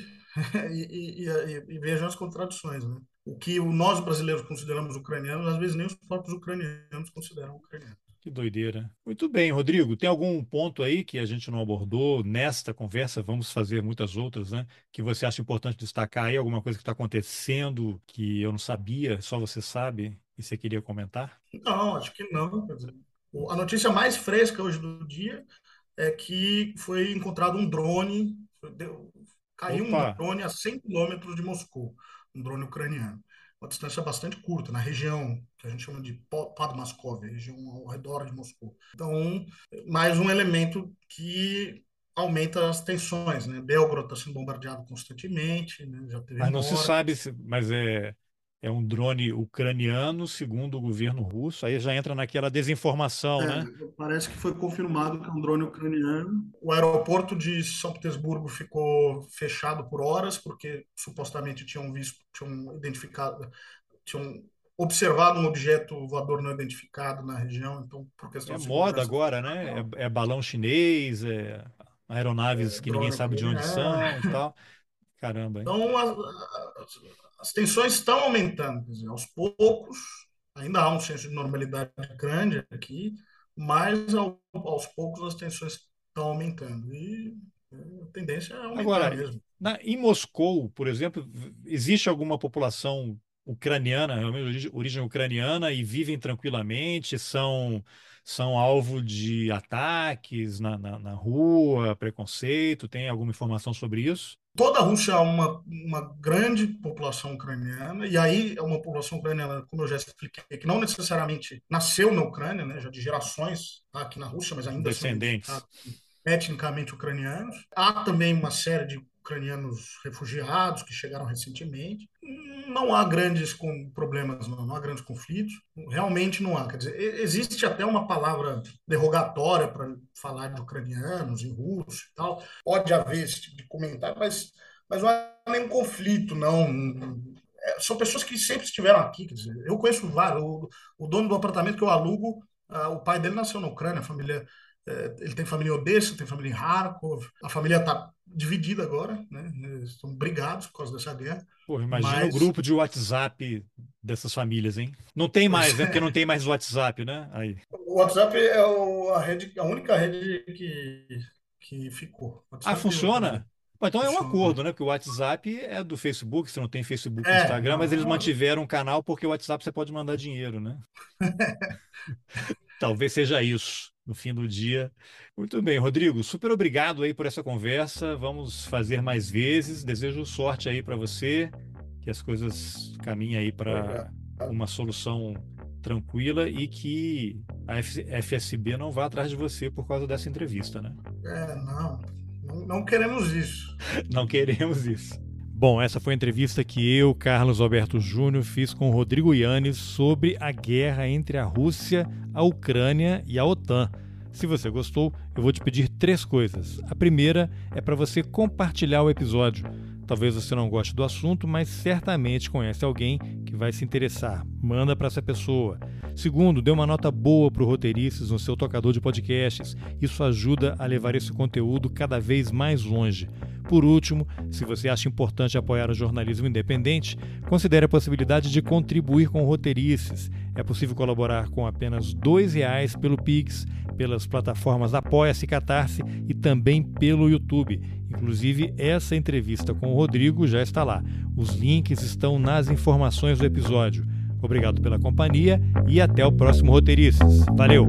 e, e, e, vejam as contradições, né? O que nós brasileiros consideramos ucranianos, às vezes nem os próprios ucranianos consideram ucranianos. Que doideira. Muito bem, Rodrigo. Tem algum ponto aí que a gente não abordou nesta conversa? Vamos fazer muitas outras, né? Que você acha importante destacar aí? Alguma coisa que está acontecendo que eu não sabia, só você sabe e você queria comentar? Não, acho que não. A notícia mais fresca hoje do dia é que foi encontrado um drone, caiu Opa. um drone a 100 quilômetros de Moscou, um drone ucraniano uma distância bastante curta, na região que a gente chama de Podmaskov, região ao redor de Moscou. Então, mais um elemento que aumenta as tensões, né? Belgorod está sendo bombardeado constantemente, né? já teve Mas não morte. se sabe, se, mas é é um drone ucraniano, segundo o governo russo. Aí já entra naquela desinformação, é, né? Parece que foi confirmado que é um drone ucraniano. O aeroporto de São Petersburgo ficou fechado por horas, porque supostamente tinham visto, tinham identificado, tinham observado um objeto voador não identificado na região. Então, por questão é moda agora, né? É, é, balão chinês, é aeronaves é, que ninguém sabe de onde são e tal. Caramba. Hein? Então, as tensões estão aumentando, quer dizer, aos poucos, ainda há um senso de normalidade grande aqui, mas ao, aos poucos as tensões estão aumentando. E a tendência é aumentar Agora, mesmo. Na, em Moscou, por exemplo, existe alguma população ucraniana, origem, origem ucraniana, e vivem tranquilamente, são são alvo de ataques na, na, na, rua, preconceito? Tem alguma informação sobre isso? Toda a Rússia é uma, uma grande população ucraniana, e aí é uma população ucraniana, como eu já expliquei, que não necessariamente nasceu na Ucrânia, né, já de gerações tá, aqui na Rússia, mas ainda Descendentes. são etnicamente ucranianos. Há também uma série de ucranianos refugiados que chegaram recentemente não há grandes problemas, não, não há grandes conflitos, realmente não há. Quer dizer, existe até uma palavra derrogatória para falar de ucranianos em russo e tal. Pode haver esse tipo de comentário, mas, mas não há nenhum conflito, não. É, são pessoas que sempre estiveram aqui. Quer dizer, eu conheço vários. O, o dono do apartamento que eu alugo, uh, o pai dele nasceu na Ucrânia, a família ele tem família em Odessa, tem família em Kharkov. A família está dividida agora, né? Eles estão brigados por causa dessa guerra. Pô, imagina mas... o grupo de WhatsApp dessas famílias, hein? Não tem mais, né? Porque não tem mais WhatsApp, né? Aí. O WhatsApp é o, a, rede, a única rede que, que ficou. ah, funciona? Bom, então é um acordo, né? Porque o WhatsApp é do Facebook, você não tem Facebook e é, Instagram, mas eles mantiveram um canal porque o WhatsApp você pode mandar dinheiro, né? [LAUGHS] Talvez seja isso no fim do dia. Muito bem, Rodrigo, super obrigado aí por essa conversa. Vamos fazer mais vezes. Desejo sorte aí para você, que as coisas caminhem aí para uma solução tranquila e que a FSB não vá atrás de você por causa dessa entrevista, né? É, não. Não queremos isso. não queremos isso. [LAUGHS] Bom, essa foi a entrevista que eu, Carlos Alberto Júnior, fiz com Rodrigo Yannis sobre a guerra entre a Rússia, a Ucrânia e a OTAN. Se você gostou, eu vou te pedir três coisas. A primeira é para você compartilhar o episódio. Talvez você não goste do assunto, mas certamente conhece alguém que vai se interessar. Manda para essa pessoa. Segundo, dê uma nota boa para o Roteiristas no seu tocador de podcasts. Isso ajuda a levar esse conteúdo cada vez mais longe. Por último, se você acha importante apoiar o jornalismo independente, considere a possibilidade de contribuir com roteirices. É possível colaborar com apenas R$ reais pelo Pix, pelas plataformas Apoia-se Catarse e também pelo YouTube. Inclusive, essa entrevista com o Rodrigo já está lá. Os links estão nas informações do episódio. Obrigado pela companhia e até o próximo Roteiristas. Valeu!